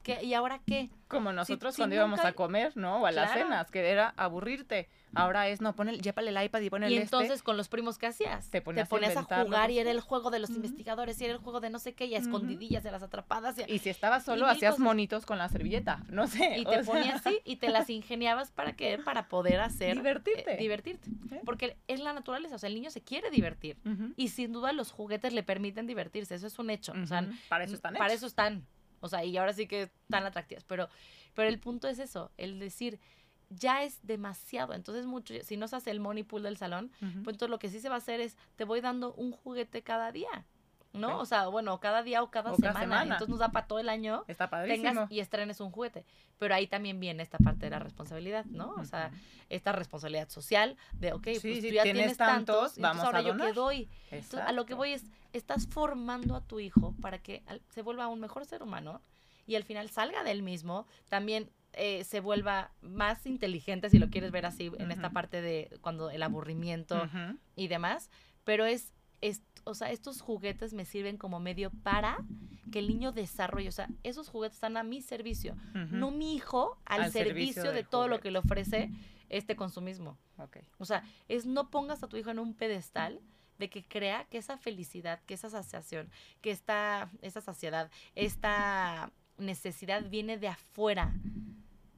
¿Qué, ¿Y ahora qué? Como nosotros si cuando íbamos nunca- a comer, ¿no? O a las cenas, que era aburrirte. Ahora es, no, pon el, llévale el iPad y pon el Y este. entonces con los primos, ¿qué hacías? Te ponías a ponías a, jugar que y era el juego de los investigadores y era el juego de no sé qué, y a escondidillas de las atrapadas. Y, Y si estabas solo, hacías cosas. monitos con la servilleta. No sé. y te sea, ponías así y te las ingeniabas para qué? Para poder hacer... Divertirte. eh, divertirte. ¿Eh? Porque es la naturaleza, o sea, el niño se quiere divertir. Y sin duda los juguetes le permiten divertirse, eso es un hecho. O sea. Para eso están Para hechos. eso están. O sea, y ahora sí que están atractivas. Pero, pero el punto es eso, el decir, ya es demasiado. Entonces, mucho, si no se hace el money pool del salón, pues entonces lo que sí se va a hacer es, te voy dando un juguete cada día. ¿No? O sea, bueno, cada día o cada, O cada semana. semana. Entonces nos da para todo el año Está padrísimo. tengas y estrenes un juguete. Pero ahí también viene esta parte de la responsabilidad, ¿no? O sea, esta responsabilidad social de, ok, Sí, pues sí, tú ya tienes tantos, tantos, vamos ahora a yo qué doy. Entonces, a lo que voy es, estás formando a tu hijo para que se vuelva un mejor ser humano y al final salga del mismo, también eh, se vuelva más inteligente, si lo quieres ver así, en esta parte de cuando el aburrimiento y demás, pero es, es, o sea, estos juguetes me sirven como medio para que el niño desarrolle, o sea, esos juguetes están a mi servicio, no mi hijo al, Al servicio servicio de todo lo que le ofrece este consumismo. Ok. O sea, es no pongas a tu hijo en un pedestal de que crea que esa felicidad, que esa saciación, que esta, esa saciedad, esta necesidad viene de afuera.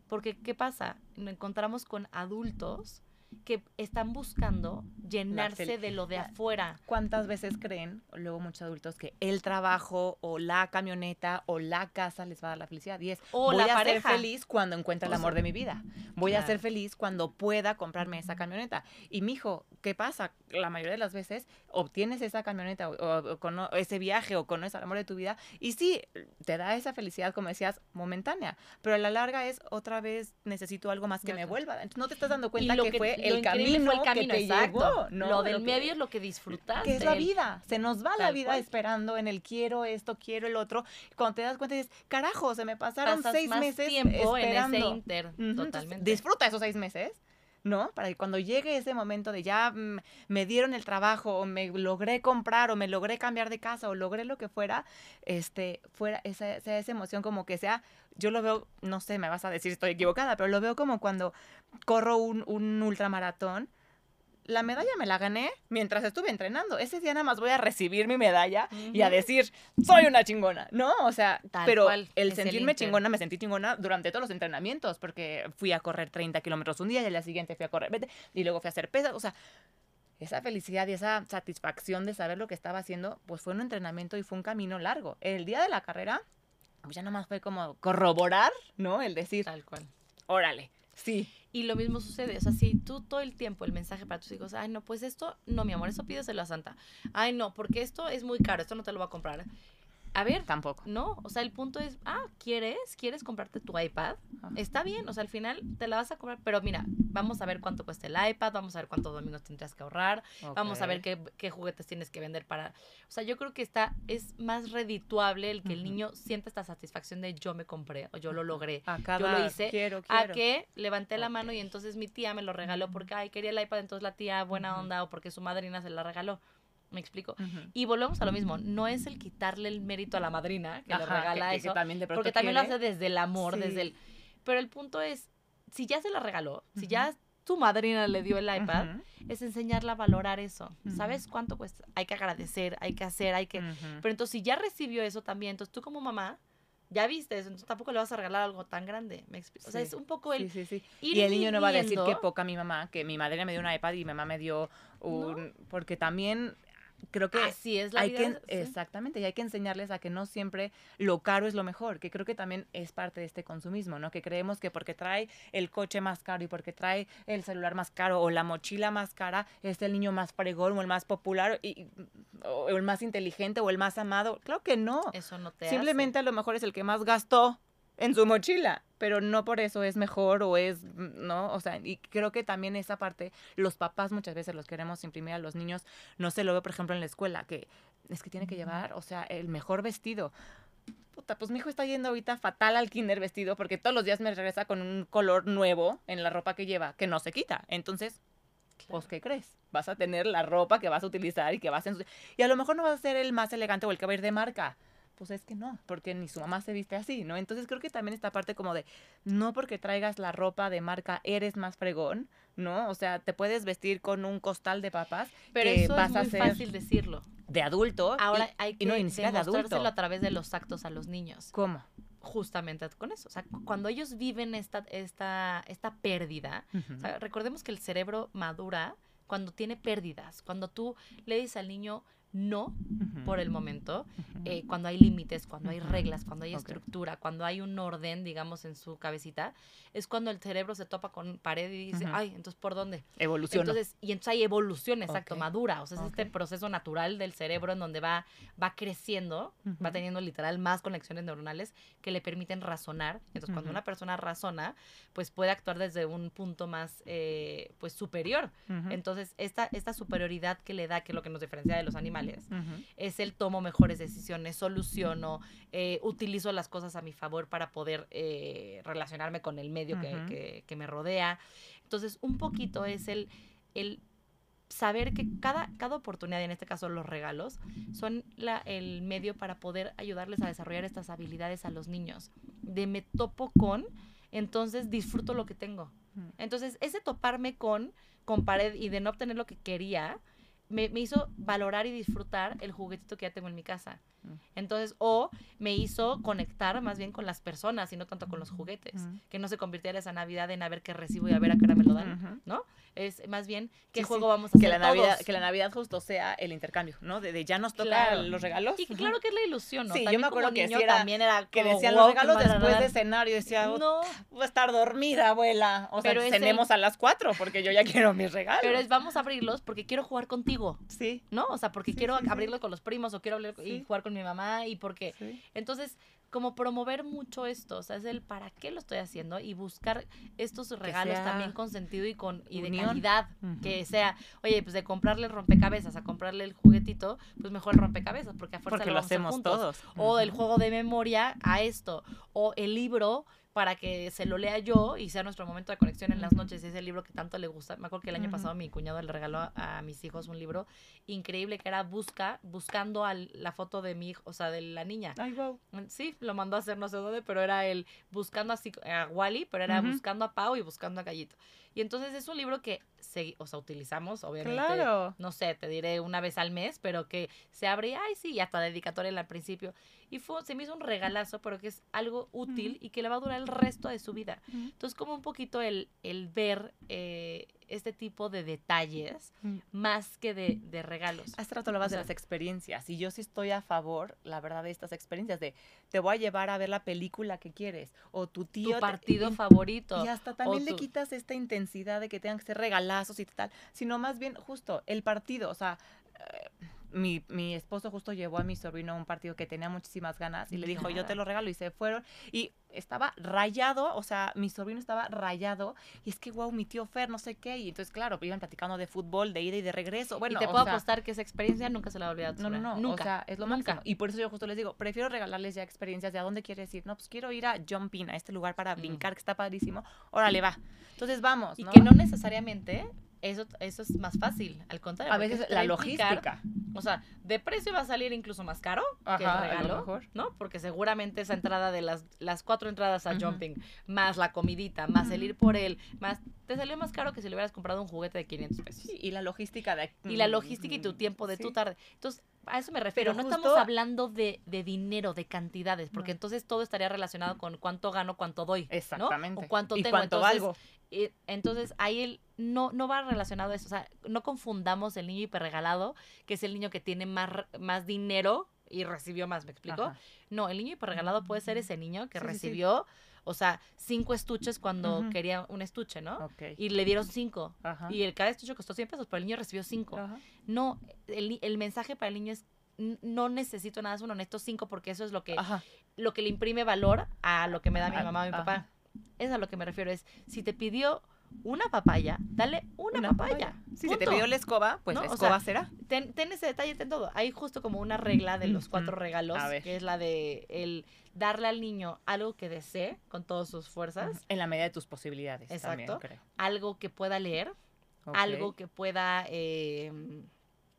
Porque, ¿qué pasa? Nos encontramos con adultos que están buscando llenarse de lo de afuera. ¿Cuántas veces creen, luego muchos adultos, que el trabajo o la camioneta o la casa les va a dar la felicidad? Y es, O voy la a pareja. ser feliz cuando encuentre el O amor de mi vida. Voy a ser feliz cuando pueda comprarme esa camioneta. Y mijo, ¿qué pasa? La mayoría de las veces obtienes esa camioneta o, o- o cono- ese viaje o conoces al amor de tu vida y sí, te da esa felicidad, como decías, momentánea. Pero a la larga es otra vez necesito algo más que me vuelva. Entonces no te estás dando cuenta lo que, fue el camino, el camino, que te exacto. llevó. ¿no? Lo del que- medio es lo que disfrutaste. que es la vida. Se nos va la vida cual. esperando en el quiero esto, quiero el otro. Cuando te das cuenta dices, carajo, se me pasaron Pasas seis más meses tiempo esperando. en ese inter, Ujú, entonces, totalmente. disfruta esos seis meses, ¿no? Para que cuando llegue ese momento de ya mm, me dieron el trabajo, o me logré comprar, o me logré cambiar de casa, o logré lo que fuera, este, fuera esa, sea esa emoción como que sea, yo lo veo, no sé, me vas a decir estoy equivocada, pero lo veo como cuando corro un, un ultramaratón. La medalla me la gané mientras estuve entrenando. Ese día nada más voy a recibir mi medalla y a decir, soy una chingona, ¿no? O sea, Tal pero cual, el el sentirme inter. chingona, me sentí chingona durante todos los entrenamientos, porque fui a correr 30 kilómetros un día y al día siguiente fui a correr 20 y luego fui a hacer pesas. O sea, esa felicidad y esa satisfacción de saber lo que estaba haciendo, pues fue un entrenamiento y fue un camino largo. El día de la carrera, pues ya nomás fue como corroborar, ¿no? El decir, Tal cual. órale, sí. Y lo mismo sucede, o sea, si tú todo el tiempo el mensaje para tus hijos, ay, no, pues esto, no, mi amor, eso pídeselo a Santa. Ay, no, porque esto es muy caro, esto no te lo va a comprar. A ver, Tampoco. no, o sea, el punto es, ah, ¿quieres? ¿Quieres comprarte tu iPad? Ajá. Está bien, o sea, al final te la vas a comprar, pero mira, vamos a ver cuánto cuesta el iPad, vamos a ver cuántos domingos tendrías que ahorrar, vamos a ver qué, qué juguetes tienes que vender para... O sea, yo creo que está, es más redituable el que el niño sienta esta satisfacción de yo me compré o yo lo logré. A Yo lo hice quiero, A quiero. que levanté la mano y entonces mi tía me lo regaló porque, ay, quería el iPad, entonces la tía buena onda o porque su madrina se la regaló. ¿Me explico? Ujú. Y volvemos a lo mismo, no es el quitarle el mérito a la madrina que le Ajá, regala que- que eso, también de pronto porque también lo hace desde el amor, Sí. desde el... Pero el punto es, si ya se la regaló, si ya tu madrina le dio el iPad, es enseñarla a valorar eso. ¿Sabes cuánto cuesta? Hay que agradecer, hay que hacer, hay que... Ujú. Pero entonces si ya recibió eso también, entonces tú como mamá, ya viste eso, entonces tampoco le vas a regalar algo tan grande. ¿me explico? O sea, Sí. es un poco el... Sí, sí, sí. ir Y el niño no va a decir que poca mi mamá, que mi madre me dio un iPad y mi mamá me dio un... Porque también creo que Así es la hay vida. que... sí. Exactamente, y hay que enseñarles a que no siempre lo caro es lo mejor, que creo que también es parte de este consumismo, ¿no? Que creemos que porque trae el coche más caro y porque trae el celular más caro o la mochila más cara, es el niño más fregón o el más popular y, o el más inteligente o el más amado. Claro que no. Eso no te Simplemente a lo mejor es el que más gastó en su mochila, pero no por eso es mejor o es, ¿no? O sea, y creo que también esa parte, los papás muchas veces los queremos imprimir a los niños, no se lo veo, por ejemplo, en la escuela, que es que tiene que llevar, o sea, el mejor vestido. Puta, pues mi hijo está yendo ahorita fatal al kinder vestido porque todos los días me regresa con un color nuevo en la ropa que lleva, que no se quita. Entonces, hace. pues, ¿qué crees? Vas a tener la ropa que vas a utilizar y que vas a... Y a lo mejor no vas a ser el más elegante o el que va a ir de marca. Pues es que no, porque ni su mamá se viste así, ¿no? Entonces creo que también esta parte como de, no porque traigas la ropa de marca eres más fregón, ¿no? O sea, te puedes vestir con un costal de papas Pero que eso vas es a muy ser fácil decirlo. de adulto. y- Ahora hay que no, y siquiera de adulto. a través de los actos a los niños. ¿Cómo? Justamente con eso. O sea, cu- cuando ellos viven esta, esta, esta pérdida, o sea, recordemos que el cerebro madura cuando tiene pérdidas. Cuando tú le dices al niño no por el momento, eh, cuando hay límites, cuando hay reglas, cuando hay Ok. estructura, cuando hay un orden, digamos, en su cabecita, es cuando el cerebro se topa con pared y dice, Ujú. ay, entonces, ¿por dónde? Evolución. Entonces, y entonces hay evolución, exacto, Ok. madura. O sea, es este Ok. proceso natural del cerebro en donde va, va creciendo, va teniendo literal más conexiones neuronales que le permiten razonar. Entonces, cuando una persona razona, pues puede actuar desde un punto más, eh, pues, superior. Entonces, esta, esta superioridad que le da, que es lo que nos diferencia de los animales, es el tomo mejores decisiones, soluciono, eh, utilizo las cosas a mi favor para poder eh, relacionarme con el medio que, que- que me rodea. Entonces, un poquito es el, el saber que cada, cada oportunidad, y en este caso los regalos, son la, el medio para poder ayudarles a desarrollar estas habilidades a los niños. De me topo con, entonces disfruto lo que tengo. Entonces, ese toparme con, con pared y de no obtener lo que quería, me, me hizo valorar y disfrutar el juguetito que ya tengo en mi casa. Mm. Entonces, o me hizo conectar más bien con las personas y no tanto con los juguetes. Que no se convirtiera esa Navidad en a ver qué recibo y a ver a qué hora me lo dan. ¿no? Es más bien qué Sí, juego sí, vamos a que hacer la Navidad, todos. que la Navidad justo sea el intercambio, ¿no? De, de ya nos toca Claro. los regalos. Y claro que es la ilusión, ¿no? Sí, yo me acuerdo que niño era- también era que decían "Wow, los regalos después de dar". cenar. Yo decía, No, voy a estar dormida, abuela. O sea, Pero cenemos a las cuatro porque yo ya quiero mis regalos. pero es vamos a abrirlos porque quiero jugar contigo, Sí. ¿no? O sea, porque Sí, quiero abrirlos con los primos o quiero y jugar con mi mamá y porque. Entonces, como promover mucho esto, o sea, es el para qué lo estoy haciendo y buscar estos regalos también con sentido y con y de unión. calidad, que sea, oye, pues de comprarle el rompecabezas a comprarle el juguetito, pues mejor el rompecabezas, porque a fuerza Porque lo lo hacemos juntos. todos. O el juego de memoria a esto, o el libro para que se lo lea yo y sea nuestro momento de conexión en las noches, ese libro que tanto le gusta. Me acuerdo que el año pasado mi cuñado le regaló a, a mis hijos un libro increíble que era Busca, buscando a la foto de mi hijo, o sea, de la niña. Ay, wow. Mm, Sí, lo mandó a hacer no sé dónde, pero era el buscando así a Wally, pero era buscando a Pau y buscando a Gallito. Y entonces es un libro que se, o sea, utilizamos, obviamente. Claro. No sé, te diré una vez al mes, pero que se abre ay, sí, y hasta dedicatoria al principio. Y fue, se me hizo un regalazo, pero que es algo útil y que le va a durar el resto de su vida. Entonces, como un poquito el, el ver eh, este tipo de detalles Mm. más que de, de regalos. Hace rato hablabas O sea- de las experiencias y yo sí estoy a favor, la verdad, de estas experiencias de te voy a llevar a ver la película que quieres o tu tío. Tu partido favorito. Y hasta también le tu- quitas esta intensidad de que tengan que ser regalazos y tal, sino más bien justo el partido, o sea, eh, mi, mi esposo justo llevó a mi sobrino a un partido que tenía muchísimas ganas y le dijo, yo te lo regalo y se fueron y estaba rayado, o sea, mi sobrino estaba rayado y es que, wow, mi tío Fer, no sé qué, y entonces, claro, iban platicando de fútbol, de ida y de regreso, bueno, y te puedo sea, apostar que esa experiencia nunca se la tu no, no, no. Nunca. O sea, es lo nunca. máximo. Y por eso yo justo les digo, prefiero regalarles ya experiencias de a dónde quieres ir. No, pues quiero ir a Jumping, a este lugar para Mm. brincar, que está padrísimo. Órale, va. Entonces vamos, y ¿no? que no necesariamente eso, eso es más fácil. Al contrario. A veces la logística. O sea, de precio va a salir incluso más caro que el a lo regalo, mejor. ¿no? Porque seguramente esa entrada de las, las cuatro entradas a. Jumping, más la comidita, más el ir por él, más te salió más caro que si le hubieras comprado un juguete de 500 pesos. Sí, y la logística de... Y la logística y tu tiempo de tu tarde. Entonces, a eso me refiero. Pero no justo- estamos hablando de, de dinero, de cantidades, porque No. entonces todo estaría relacionado con cuánto gano, cuánto doy. ¿no? Exactamente. O cuánto y tengo. cuánto entonces, valgo. eh, entonces ahí el, no, no va relacionado a eso. O sea, no confundamos el niño hiperregalado, que es el niño que tiene más, más dinero y recibió más, ¿me explico? Ajá. No, el niño hiperregalado puede ser ese niño que Sí, sí, sí. O sea, cinco estuches cuando quería un estuche, ¿no? Ok. Y le dieron cinco. Ajá. Y el cada estuche costó 100 pesos, pero el niño recibió cinco. Ajá. No, el, el mensaje para el niño es "N- no necesito nada, son honestos cinco porque eso es lo que, Ajá. lo que le imprime valor a lo que me da mi mamá o mi papá. Es a lo que me refiero, es si te pidió una papaya, dale una, papaya. Si se te pidió la escoba, pues ¿No? la O escoba sea, será. Ten, ten ese detalle, ten todo. Hay justo como una regla de los cuatro regalos, que es la de el darle al niño algo que desee con todas sus fuerzas, En la medida de tus posibilidades. Exacto. También, creo. algo que pueda leer, algo que pueda eh,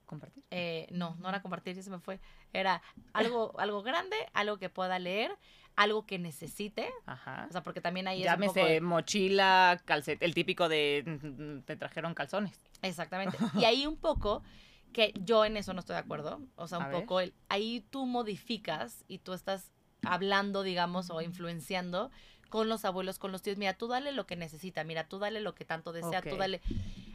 Compartir. Eh, no, no era compartir, ya se me fue. Era algo, algo grande, algo que pueda leer, algo que necesite. Ajá. O sea, porque también ahí es un poco Llámese de- mochila, calcet, el típico de mm, te trajeron calzones. Exactamente. Y ahí un poco que yo en eso no estoy de acuerdo. O sea, un A poco el, ahí tú modificas y tú estás hablando, digamos, o influenciando con los abuelos, con los tíos. Mira, tú dale lo que necesita, mira, tú dale lo que tanto desea, tú dale.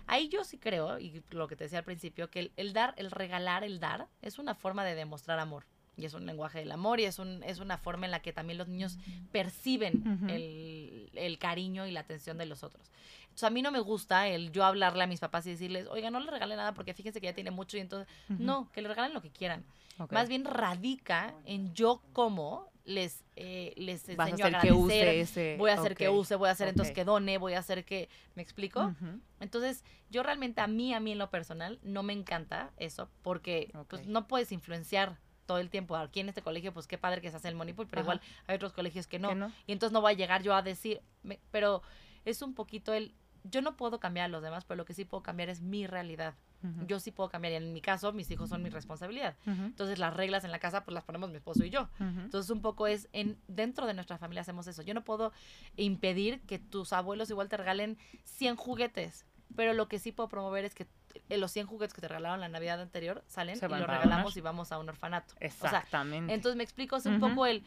Ahí yo sí creo, y lo que te decía al principio, que el, el dar, el regalar, el dar, es una forma de demostrar amor. Y es un lenguaje del amor y es, un, es una forma en la que también los niños perciben el, el cariño y la atención de los otros. Entonces, a mí no me gusta el yo hablarle a mis papás y decirles, oiga, no le regale nada porque fíjense que ya tiene mucho y entonces, no, que le regalen lo que quieran. Más bien radica en yo cómo les, eh, les Vas a enseño a hacer que agradecer, use ese. voy a hacer que use, voy a hacer entonces que done, voy a hacer que, ¿me explico? Entonces, yo realmente a mí, a mí en lo personal, no me encanta eso, porque pues no puedes influenciar todo el tiempo. Aquí en este colegio, pues qué padre que se hace el moneypool, pero Ajá. igual hay otros colegios que no. ¿Que no? Y entonces no voy a llegar yo a decir, me- pero es un poquito el, yo no puedo cambiar a los demás, pero lo que sí puedo cambiar es mi realidad. Yo sí puedo cambiar y en mi caso mis hijos son mi responsabilidad. Entonces las reglas en la casa pues las ponemos mi esposo y yo. Entonces un poco es en dentro de nuestra familia hacemos eso. Yo no puedo impedir que tus abuelos igual te regalen 100 juguetes, pero lo que sí puedo promover es que los 100 juguetes que te regalaron la Navidad anterior salen Se y los regalamos y vamos a un orfanato. O sea, Exactamente. entonces me explico, es un poco el,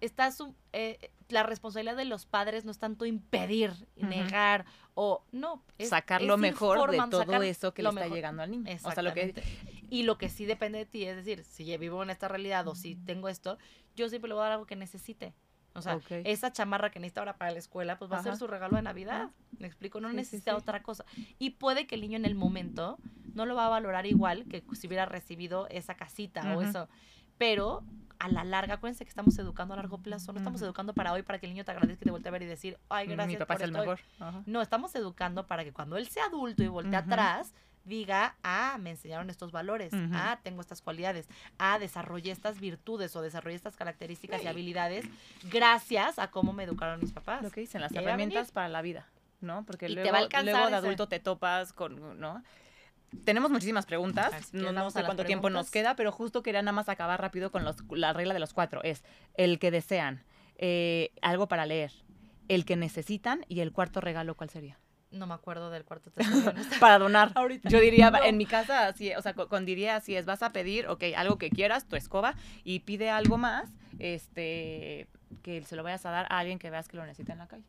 estás, un- eh, la responsabilidad de los padres no es tanto impedir, negar o no. es- sacar es lo mejor de todo eso que le está mejor. llegando al niño. O sea, lo que Exactamente. Y lo que sí depende de ti, es decir, si vivo en esta realidad o si tengo esto, yo siempre le voy a dar algo que necesite. O sea, esa chamarra que necesita ahora para la escuela, pues va a ser su regalo de Navidad. Me explico, no Sí, necesita sí. otra cosa. Y puede que el niño en el momento no lo va a valorar igual que si hubiera recibido esa casita o eso. Pero a la larga, acuérdense que estamos educando a largo plazo, no estamos educando para hoy, para que el niño te agradezca y te voltee a ver y decir, ay, gracias Mi papá por es el esto". mejor. Ajá. No, estamos educando para que cuando él sea adulto y voltee atrás, diga, ah, me enseñaron estos valores, ah, tengo estas cualidades, ah, desarrollé estas virtudes o desarrollé estas características y habilidades gracias a cómo me educaron mis papás. Lo que dicen, las herramientas para la vida, ¿no? Porque Y luego, luego de ese. adulto te topas con, ¿no? Tenemos muchísimas preguntas, si no, no sé cuánto tiempo nos queda, pero justo quería nada más acabar rápido con los, la regla de los cuatro. Es el que desean, eh, algo para leer, el que necesitan y el cuarto regalo, ¿cuál sería? No me acuerdo del cuarto testimonio. Para donar. Ahorita. Yo diría, No. en mi casa, así, o sea, con, con diría así es, vas a pedir, ok, algo que quieras, tu escoba, y pide algo más, este, que se lo vayas a dar a alguien que veas que lo necesita en la calle.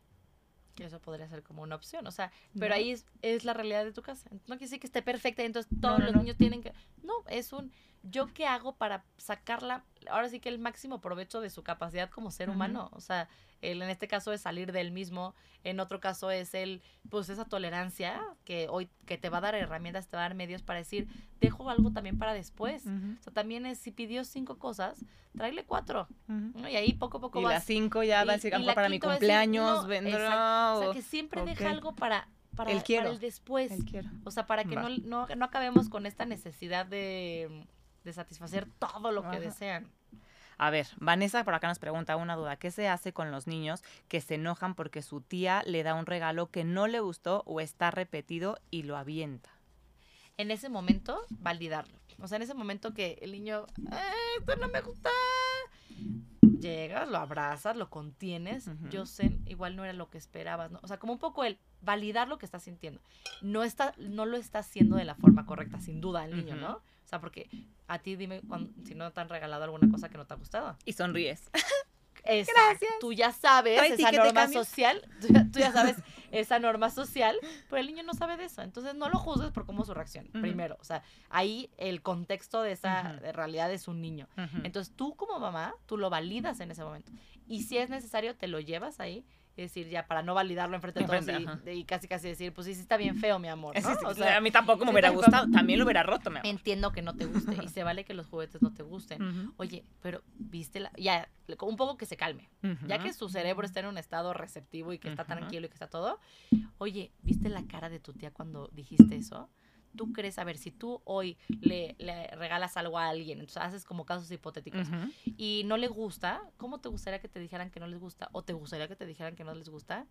Eso podría ser como una opción, o sea, pero No. ahí es, es la realidad de tu casa. No quiere decir que esté perfecta y entonces No, todos no, los no. niños tienen que... No, es un... ¿Yo qué hago para sacarla? Ahora sí que el máximo provecho de su capacidad como ser humano. O sea, el, en este caso es salir del mismo, en otro caso es el, pues esa tolerancia que hoy, que te va a dar herramientas, te va a dar medios para decir, dejo algo también para después. O sea, también es, si pidió cinco cosas, tráele cuatro. ¿no? Y ahí poco a poco Y vas las cinco ya va a decir, para mi decir, cumpleaños no, vendrá. O sea, que siempre deja algo para, para, El para el después. el quiero. O sea, para que no, no, no acabemos con esta necesidad de, de satisfacer todo lo que Ajá. desean. A ver, Vanessa por acá nos pregunta una duda. ¿Qué se hace con los niños que se enojan porque su tía le da un regalo que no le gustó o está repetido y lo avienta? En ese momento, validarlo. O sea, en ese momento que el niño, "Eh, esto no me gusta. Llegas, lo abrazas, lo contienes. Yo sé, igual no era lo que esperabas, ¿no? O sea, como un poco el validar lo que está sintiendo. No, está, no lo está haciendo de la forma correcta, sin duda, el niño. ¿no? O sea, porque a ti dime cuan- si no te han regalado alguna cosa que no te ha gustado. Y sonríes. Gracias. Tú ya sabes Trae esa norma social, tú ya, tú ya sabes esa norma social, pero el niño no sabe de eso. Entonces no lo juzgues por cómo es su reacción, primero. O sea, ahí el contexto de esa realidad es un niño. Entonces tú como mamá, tú lo validas en ese momento. Y si es necesario, te lo llevas ahí. Es decir, ya para no validarlo enfrente de todos y, y casi casi decir, pues sí, sí está bien feo, mi amor. Sí, ¿no? sí, O sea, a mí tampoco me sí, hubiera gustado. También lo hubiera roto, mi amor. entiendo que no te guste y se vale que los juguetes no te gusten. Oye, pero viste la... Ya, un poco que se calme. Ya que su cerebro está en un estado receptivo y que está tranquilo y que está todo, oye, ¿viste la cara de tu tía cuando dijiste eso? ¿Tú crees, a ver, si tú hoy le, le regalas algo a alguien, entonces haces como casos hipotéticos, y no le gusta, ¿cómo te gustaría que te dijeran que no les gusta? ¿O te gustaría que te dijeran que no les gusta?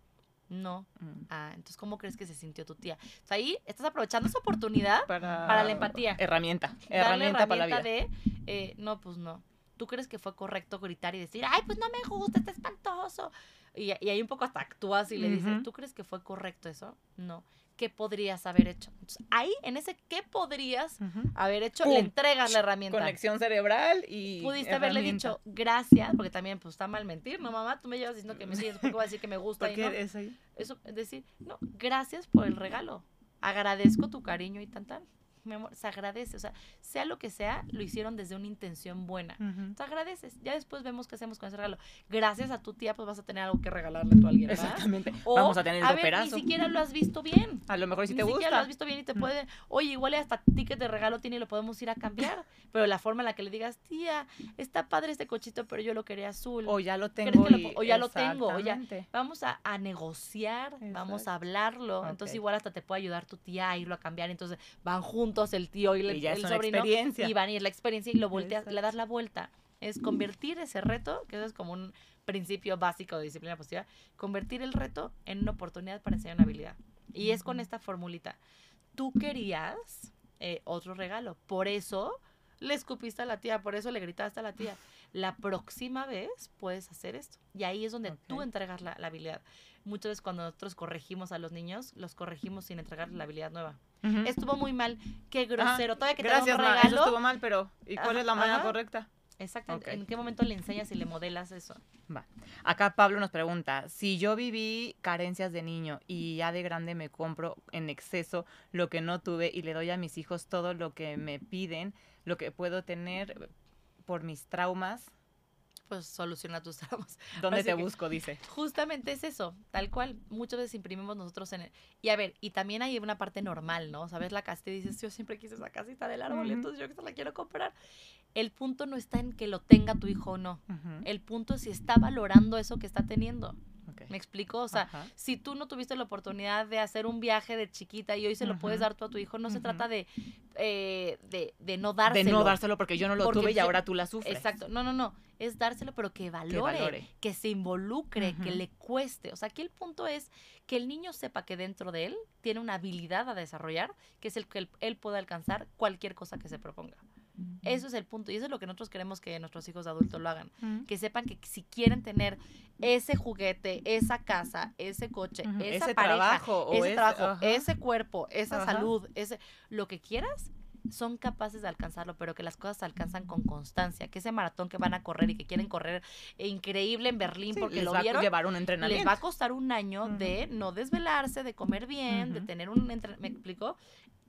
No. Mm. Ah, entonces, ¿cómo crees que se sintió tu tía? O sea, ahí estás aprovechando esa oportunidad Para, Para la empatía. Herramienta. Herramienta para la vida. de, eh, no, pues no. ¿Tú crees que fue correcto gritar y decir, ay, pues no me gusta, está espantoso? Y, y ahí un poco hasta actúas y le dices, Ujú. ¿tú crees que fue correcto eso? No. ¿Qué podrías haber hecho? Entonces, ahí, en ese ¿qué podrías haber hecho? Pum. Le entregas la herramienta. Conexión cerebral y. Pudiste haberle dicho gracias, porque también pues está mal mentir, ¿no, mamá? Tú me llevas diciendo que me sigues, ¿por qué voy a decir que me gusta? ¿Por y no? es ahí? Eso, es decir, no, gracias por el regalo. Agradezco tu cariño y tan tan. Mi amor, se agradece. O sea, sea lo que sea, lo hicieron desde una intención buena. Ujú. Te agradeces. Ya después vemos qué hacemos con ese regalo. Gracias a tu tía, pues vas a tener algo que regalarle a alguien, ¿verdad? Exactamente. O, Vamos a tener el a ver, operazo. ni siquiera lo has visto bien. A lo mejor si Ni te siquiera lo gusta. has visto bien y te puede, oye, igual hasta ticket de regalo tiene y lo podemos ir a cambiar. pero la forma en la que le digas, tía, está padre este cochito, pero yo lo quería azul. O ya lo ¿Crees tengo. lo o ya lo tengo, o ya-. Vamos a, a negociar, vamos a hablarlo. Entonces igual hasta te puede ayudar tu tía a irlo a cambiar. Entonces van juntos el tío y, el- Y ya el sobrino y van y es la experiencia y lo volteas, le das la vuelta. Es convertir ese reto, que eso es como un principio básico de disciplina positiva, convertir el reto en una oportunidad para enseñar una habilidad. Y es con esta formulita. Tú querías eh, otro regalo, por eso le escupiste a la tía, por eso le gritaste a la tía. la próxima vez puedes hacer esto. Y ahí es donde tú entregas la, la habilidad. Muchas veces cuando nosotros corregimos a los niños, los corregimos sin entregarles la habilidad nueva. Estuvo muy mal, qué grosero. Todavía que Gracias, te ma, un eso regalo. estuvo mal, pero ¿y cuál Ajá, es la manera ajá. correcta? Exacto. Ok. ¿En qué momento le enseñas y le modelas eso? Va. Acá Pablo nos pregunta, si yo viví carencias de niño y ya de grande me compro en exceso lo que no tuve y le doy a mis hijos todo lo que me piden, lo que puedo tener por mis traumas, Pues soluciona tus traumas. ¿dónde Así te busco? Dice. Justamente es eso, tal cual. Muchas veces imprimimos nosotros en el... Y a ver, y también hay una parte normal, ¿no? Sabes la casita y dices, yo siempre quise esa casita del árbol, entonces yo la quiero comprar. El punto no está en que lo tenga tu hijo o no. El punto es si está valorando eso que está teniendo. ¿Me explico? O sea, Ajá. si tú no tuviste la oportunidad de hacer un viaje de chiquita y hoy se lo puedes dar tú a tu hijo, no se trata de, eh, de, de no dárselo. De no dárselo porque yo no lo Porque tuve y ahora tú la sufres. Exacto. No, no, no. Es dárselo, pero que valore, que, valore. se involucre, que le cueste. O sea, aquí el punto es que el niño sepa que dentro de él tiene una habilidad a desarrollar, que es el que él, él puede alcanzar cualquier cosa que se proponga. Eso es el punto. Y eso es lo que nosotros queremos que nuestros hijos adultos lo hagan. Que sepan que si quieren tener ese juguete, esa casa, ese coche, esa Ese pareja, trabajo ese ese- trabajo, ese cuerpo, esa salud, ese lo que quieras, son capaces de alcanzarlo, pero que las cosas se alcanzan con constancia, que ese maratón que van a correr y que quieren correr eh, increíble en Berlín Sí, porque les lo va a vieron, llevar un les entrenamiento. va a costar un año de no desvelarse, de comer bien, de tener un entrenamiento, ¿me explico?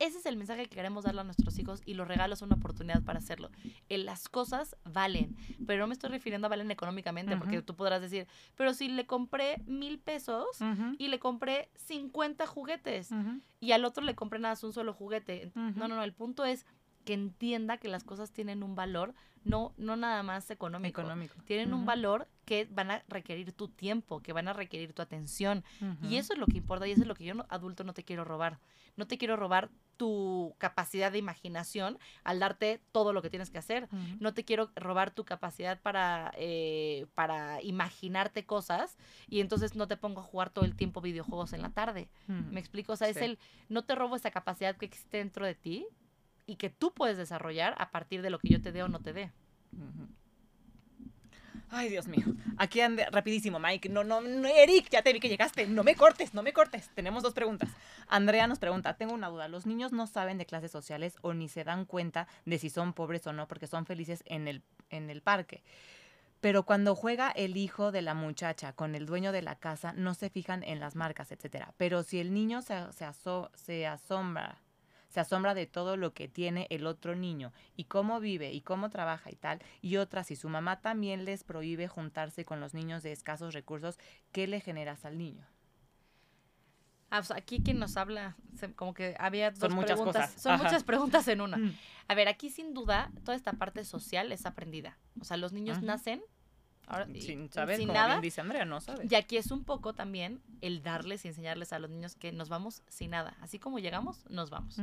Ese es el mensaje que queremos darle a nuestros hijos y los regalos son una oportunidad para hacerlo. Eh, las cosas valen, pero no me estoy refiriendo a valen económicamente, porque tú podrás decir, pero si le compré mil pesos y le compré 50 juguetes y al otro le compré nada más un solo juguete. No, no, no, el punto es que entienda que las cosas tienen un valor, no, no nada más económico. Económico. Tienen un valor que van a requerir tu tiempo, que van a requerir tu atención. Y eso es lo que importa y eso es lo que yo no- adulto no te quiero robar. No te quiero robar tu capacidad de imaginación al darte todo lo que tienes que hacer. No te quiero robar tu capacidad para, eh, para imaginarte cosas y entonces no te pongo a jugar todo el tiempo videojuegos en la tarde. ¿Me explico? O sea, es el, no te robo esa capacidad que existe dentro de ti y que tú puedes desarrollar a partir de lo que yo te dé o no te dé. Ay, Dios mío. Aquí ande, rapidísimo, Mike. No, no, no, Eric, ya te vi que llegaste. No me cortes, no me cortes. Tenemos dos preguntas. Andrea nos pregunta, tengo una duda. ¿Los niños no saben de clases sociales o ni se dan cuenta de si son pobres o no porque son felices en el, en el parque? Pero cuando juega el hijo de la muchacha con el dueño de la casa, no se fijan en las marcas, etcétera. Pero si el niño se, se, aso- se asombra, se asombra de todo lo que tiene el otro niño y cómo vive y cómo trabaja y tal, y otra, si su mamá también les prohíbe juntarse con los niños de escasos recursos, ¿qué le generas al niño? Ah, sea, aquí quien nos habla, se- como que había dos Son muchas preguntas. cosas. Son Ajá. muchas preguntas en una. Mm. A ver, aquí sin duda, toda esta parte social es aprendida. O sea, los niños nacen ahora, Sin saber, sin como nada. bien dice Andrea, no sabe. Y aquí es un poco también el darles y enseñarles a los niños que nos vamos sin nada. Así como llegamos, nos vamos.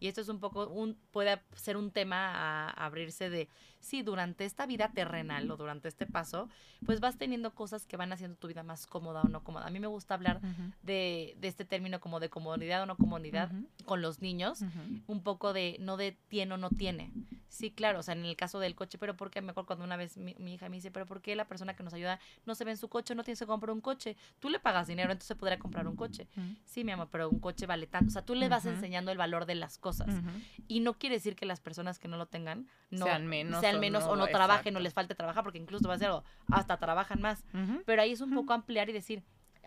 Y esto es un poco, un, puede ser un tema a, a abrirse de, sí, durante esta vida terrenal o durante este paso, pues vas teniendo cosas que van haciendo tu vida más cómoda o no cómoda. A mí me gusta hablar de, de este término como de comodidad o no comodidad con los niños, un poco de no de tiene o no tiene. Sí, claro, o sea, en el caso del coche, pero porque me acuerdo cuando una vez mi, mi hija me dice, pero ¿por qué la persona que nos ayuda no se ve en su coche, no tienes que comprar un coche? Tú le pagas dinero, entonces podría comprar un coche. Ujú. Sí, mi amor, pero un coche vale tanto. O sea, tú le vas enseñando el valor de las cosas. Ujú. Y no quiere decir que las personas que no lo tengan no Sean menos sean o menos no, o no trabajen o les falte trabajar, porque incluso va a ser algo, hasta trabajan más. Pero ahí es un poco ampliar y decir,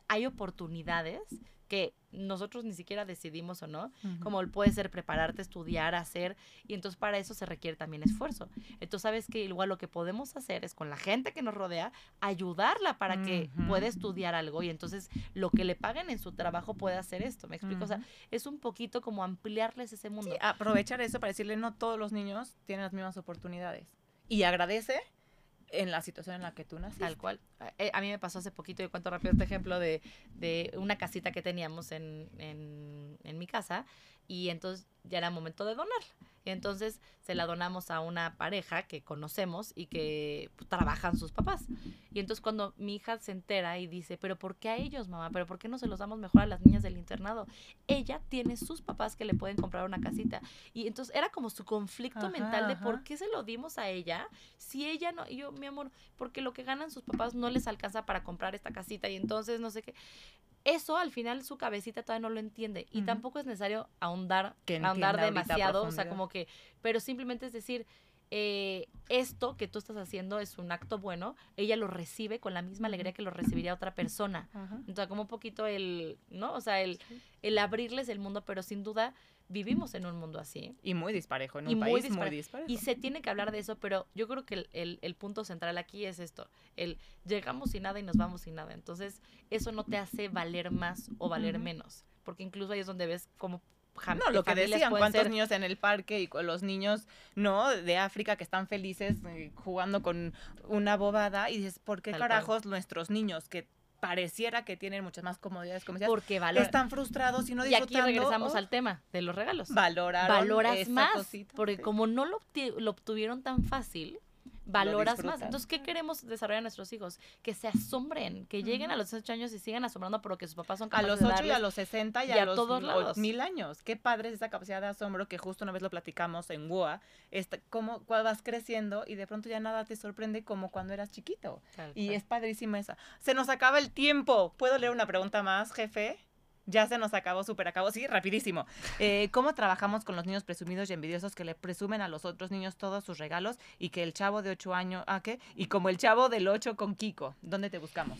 hay oportunidades que nosotros ni siquiera decidimos o no, Ujú. como puede ser prepararte, estudiar, hacer, y entonces para eso se requiere también esfuerzo. Entonces, sabes que igual lo que podemos hacer es con la gente que nos rodea, ayudarla para que pueda estudiar algo y entonces lo que le paguen en su trabajo puede hacer esto, ¿me explico? O sea, es un poquito como ampliarles ese mundo. Sí, aprovechar eso para decirle no todos los niños tienen las mismas oportunidades. Y agradece en la situación en la que tú naciste. Tal cual. Eh, a mí me pasó hace poquito, y cuento rápido este ejemplo de, de una casita que teníamos en, en, en mi casa y entonces ya era momento de donarla. Y entonces se la donamos a una pareja que conocemos y que pues, trabajan sus papás. Y entonces cuando mi hija se entera y dice, pero ¿por qué a ellos, mamá? ¿Pero por qué no se los damos mejor a las niñas del internado? Ella tiene sus papás que le pueden comprar una casita. Y entonces era como su conflicto Ajá, mental de ajá. por qué se lo dimos a ella si ella no, y yo, mi amor, porque lo que ganan sus papás no les alcanza para comprar esta casita y entonces no sé qué. Eso al final su cabecita todavía no lo entiende y tampoco es necesario ahondar, Que ahondar demasiado, o sea, como que, pero simplemente es decir, eh, esto que tú estás haciendo es un acto bueno, ella lo recibe con la misma alegría que lo recibiría otra persona. Entonces, como un poquito el, ¿no? O sea, el, el abrirles el mundo, pero sin duda vivimos en un mundo así. Y muy disparejo, en Y muy disparejo. Y se tiene que hablar de eso, pero yo creo que el, el- el punto central aquí es esto, el llegamos sin nada y nos vamos sin nada. Entonces, eso no te hace valer más o valer menos, porque incluso ahí es donde ves como jam- No, lo que decían, cuántos ser- niños en el parque y con los niños, ¿no? De África que están felices eh, jugando con una bobada y dices, ¿por qué Tal cual. carajos nuestros niños que pareciera que tienen muchas más comodidades comerciales porque valor. están frustrados y no Y disfrutando? aquí regresamos oh, al tema de los regalos. valoraron Valoras más, cosita, porque sí. como no lo obtuvieron tan fácil, valoras más. Entonces, ¿qué queremos desarrollar en nuestros hijos? Que se asombren, que lleguen a los 18 años y sigan asombrando por lo que sus papás son A capaces los de 8 y a los 60 y, y a, a los todos o- lados. mil años. Qué padre es esa capacidad de asombro que justo una vez lo platicamos en WOA. Esta, cómo cuando vas creciendo y de pronto ya nada te sorprende como cuando eras chiquito. Tal Y es padrísima esa. Se nos acaba el tiempo. ¿Puedo leer una pregunta más, jefe? Ya se nos acabó, súper acabó. Sí, rapidísimo. Eh, ¿Cómo trabajamos con los niños presumidos y envidiosos que le presumen a los otros niños todos sus regalos y que el chavo de 8 años, ¿a qué? Y como el chavo del 8 con Kiko. ¿Dónde te buscamos?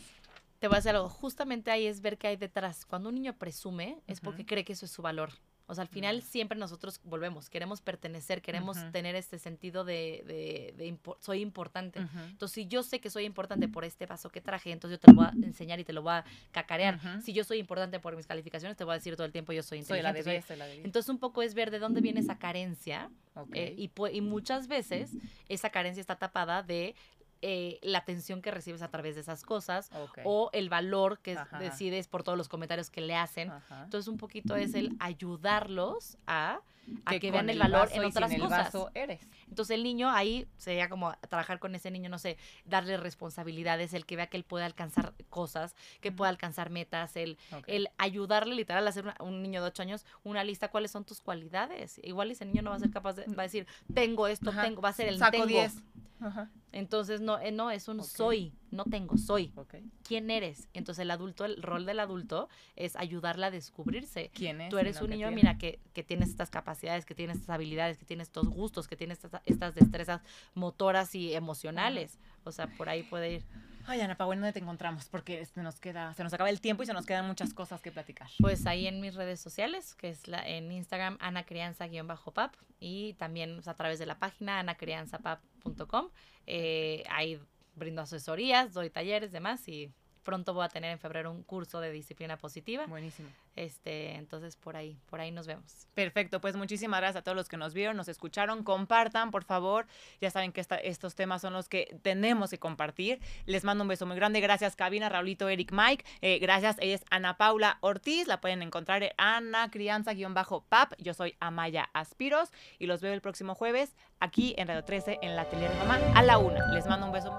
Te voy a decir algo. Justamente ahí es ver qué hay detrás. Cuando un niño presume, es porque cree que eso es su valor. O sea, al final siempre nosotros volvemos, queremos pertenecer, queremos tener este sentido de, de- de impo- soy importante. Ujú. Entonces, si yo sé que soy importante por este vaso que traje, entonces yo te lo voy a enseñar y te lo voy a cacarear. Si yo soy importante por mis calificaciones, te voy a decir todo el tiempo yo soy Soy inteligente. la de soy- 10, soy la de 10. Entonces, un poco es ver de dónde viene esa carencia eh, y, pu- y muchas veces esa carencia está tapada de eh, la atención que recibes a través de esas cosas o el valor que Ajá. decides por todos los comentarios que le hacen. Ajá. Entonces, un poquito es el ayudarlos a, a que, vean el valor en otras sin el cosas. vaso eres. Entonces, el niño ahí sería como trabajar con ese niño, no sé, darle responsabilidades, el que vea que él puede alcanzar cosas, que pueda alcanzar metas, el, el ayudarle literal a hacer una- un niño de 8 años una lista cuáles son tus cualidades. Igual ese niño no va a ser capaz de, va a decir, tengo esto, Ajá. tengo, va a ser el Saco tengo. 10. Ajá. Entonces, no, eh, no, es un soy, no tengo, soy. ¿Quién eres? Entonces, el adulto, el rol del adulto es ayudarle a descubrirse. ¿Quién es? Tú eres un niño, mira, que, que tienes estas capacidades, que tienes estas habilidades, que tienes estos gustos, que tienes estas, estas destrezas motoras y emocionales. O sea, por ahí puede ir. Ay, Ana Paula, ¿dónde te encontramos? Porque se nos queda, se nos acaba el tiempo y se nos quedan muchas cosas que platicar. Pues ahí en mis redes sociales, que es la, en Instagram, anacrianza-pap, y también pues, a través de la página anacrianzapap.com. Eh, ahí brindo asesorías, doy talleres, demás, y pronto voy a tener en febrero un curso de disciplina positiva. Buenísimo. Este, entonces por ahí, por ahí nos vemos. Perfecto, pues muchísimas gracias a todos los que nos vieron, nos escucharon, compartan, por favor. Ya saben que esta- estos temas son los que tenemos que compartir. Les mando un beso muy grande. Gracias, Cabina, Raulito, Eric, Mike. Eh, gracias, ella es Ana Paula Ortiz. La pueden encontrar en Ana Crianza-Pap. Yo soy Amaya Aspiros y los veo el próximo jueves aquí en Radio 13 en la tele de mamá a la una. Les mando un beso.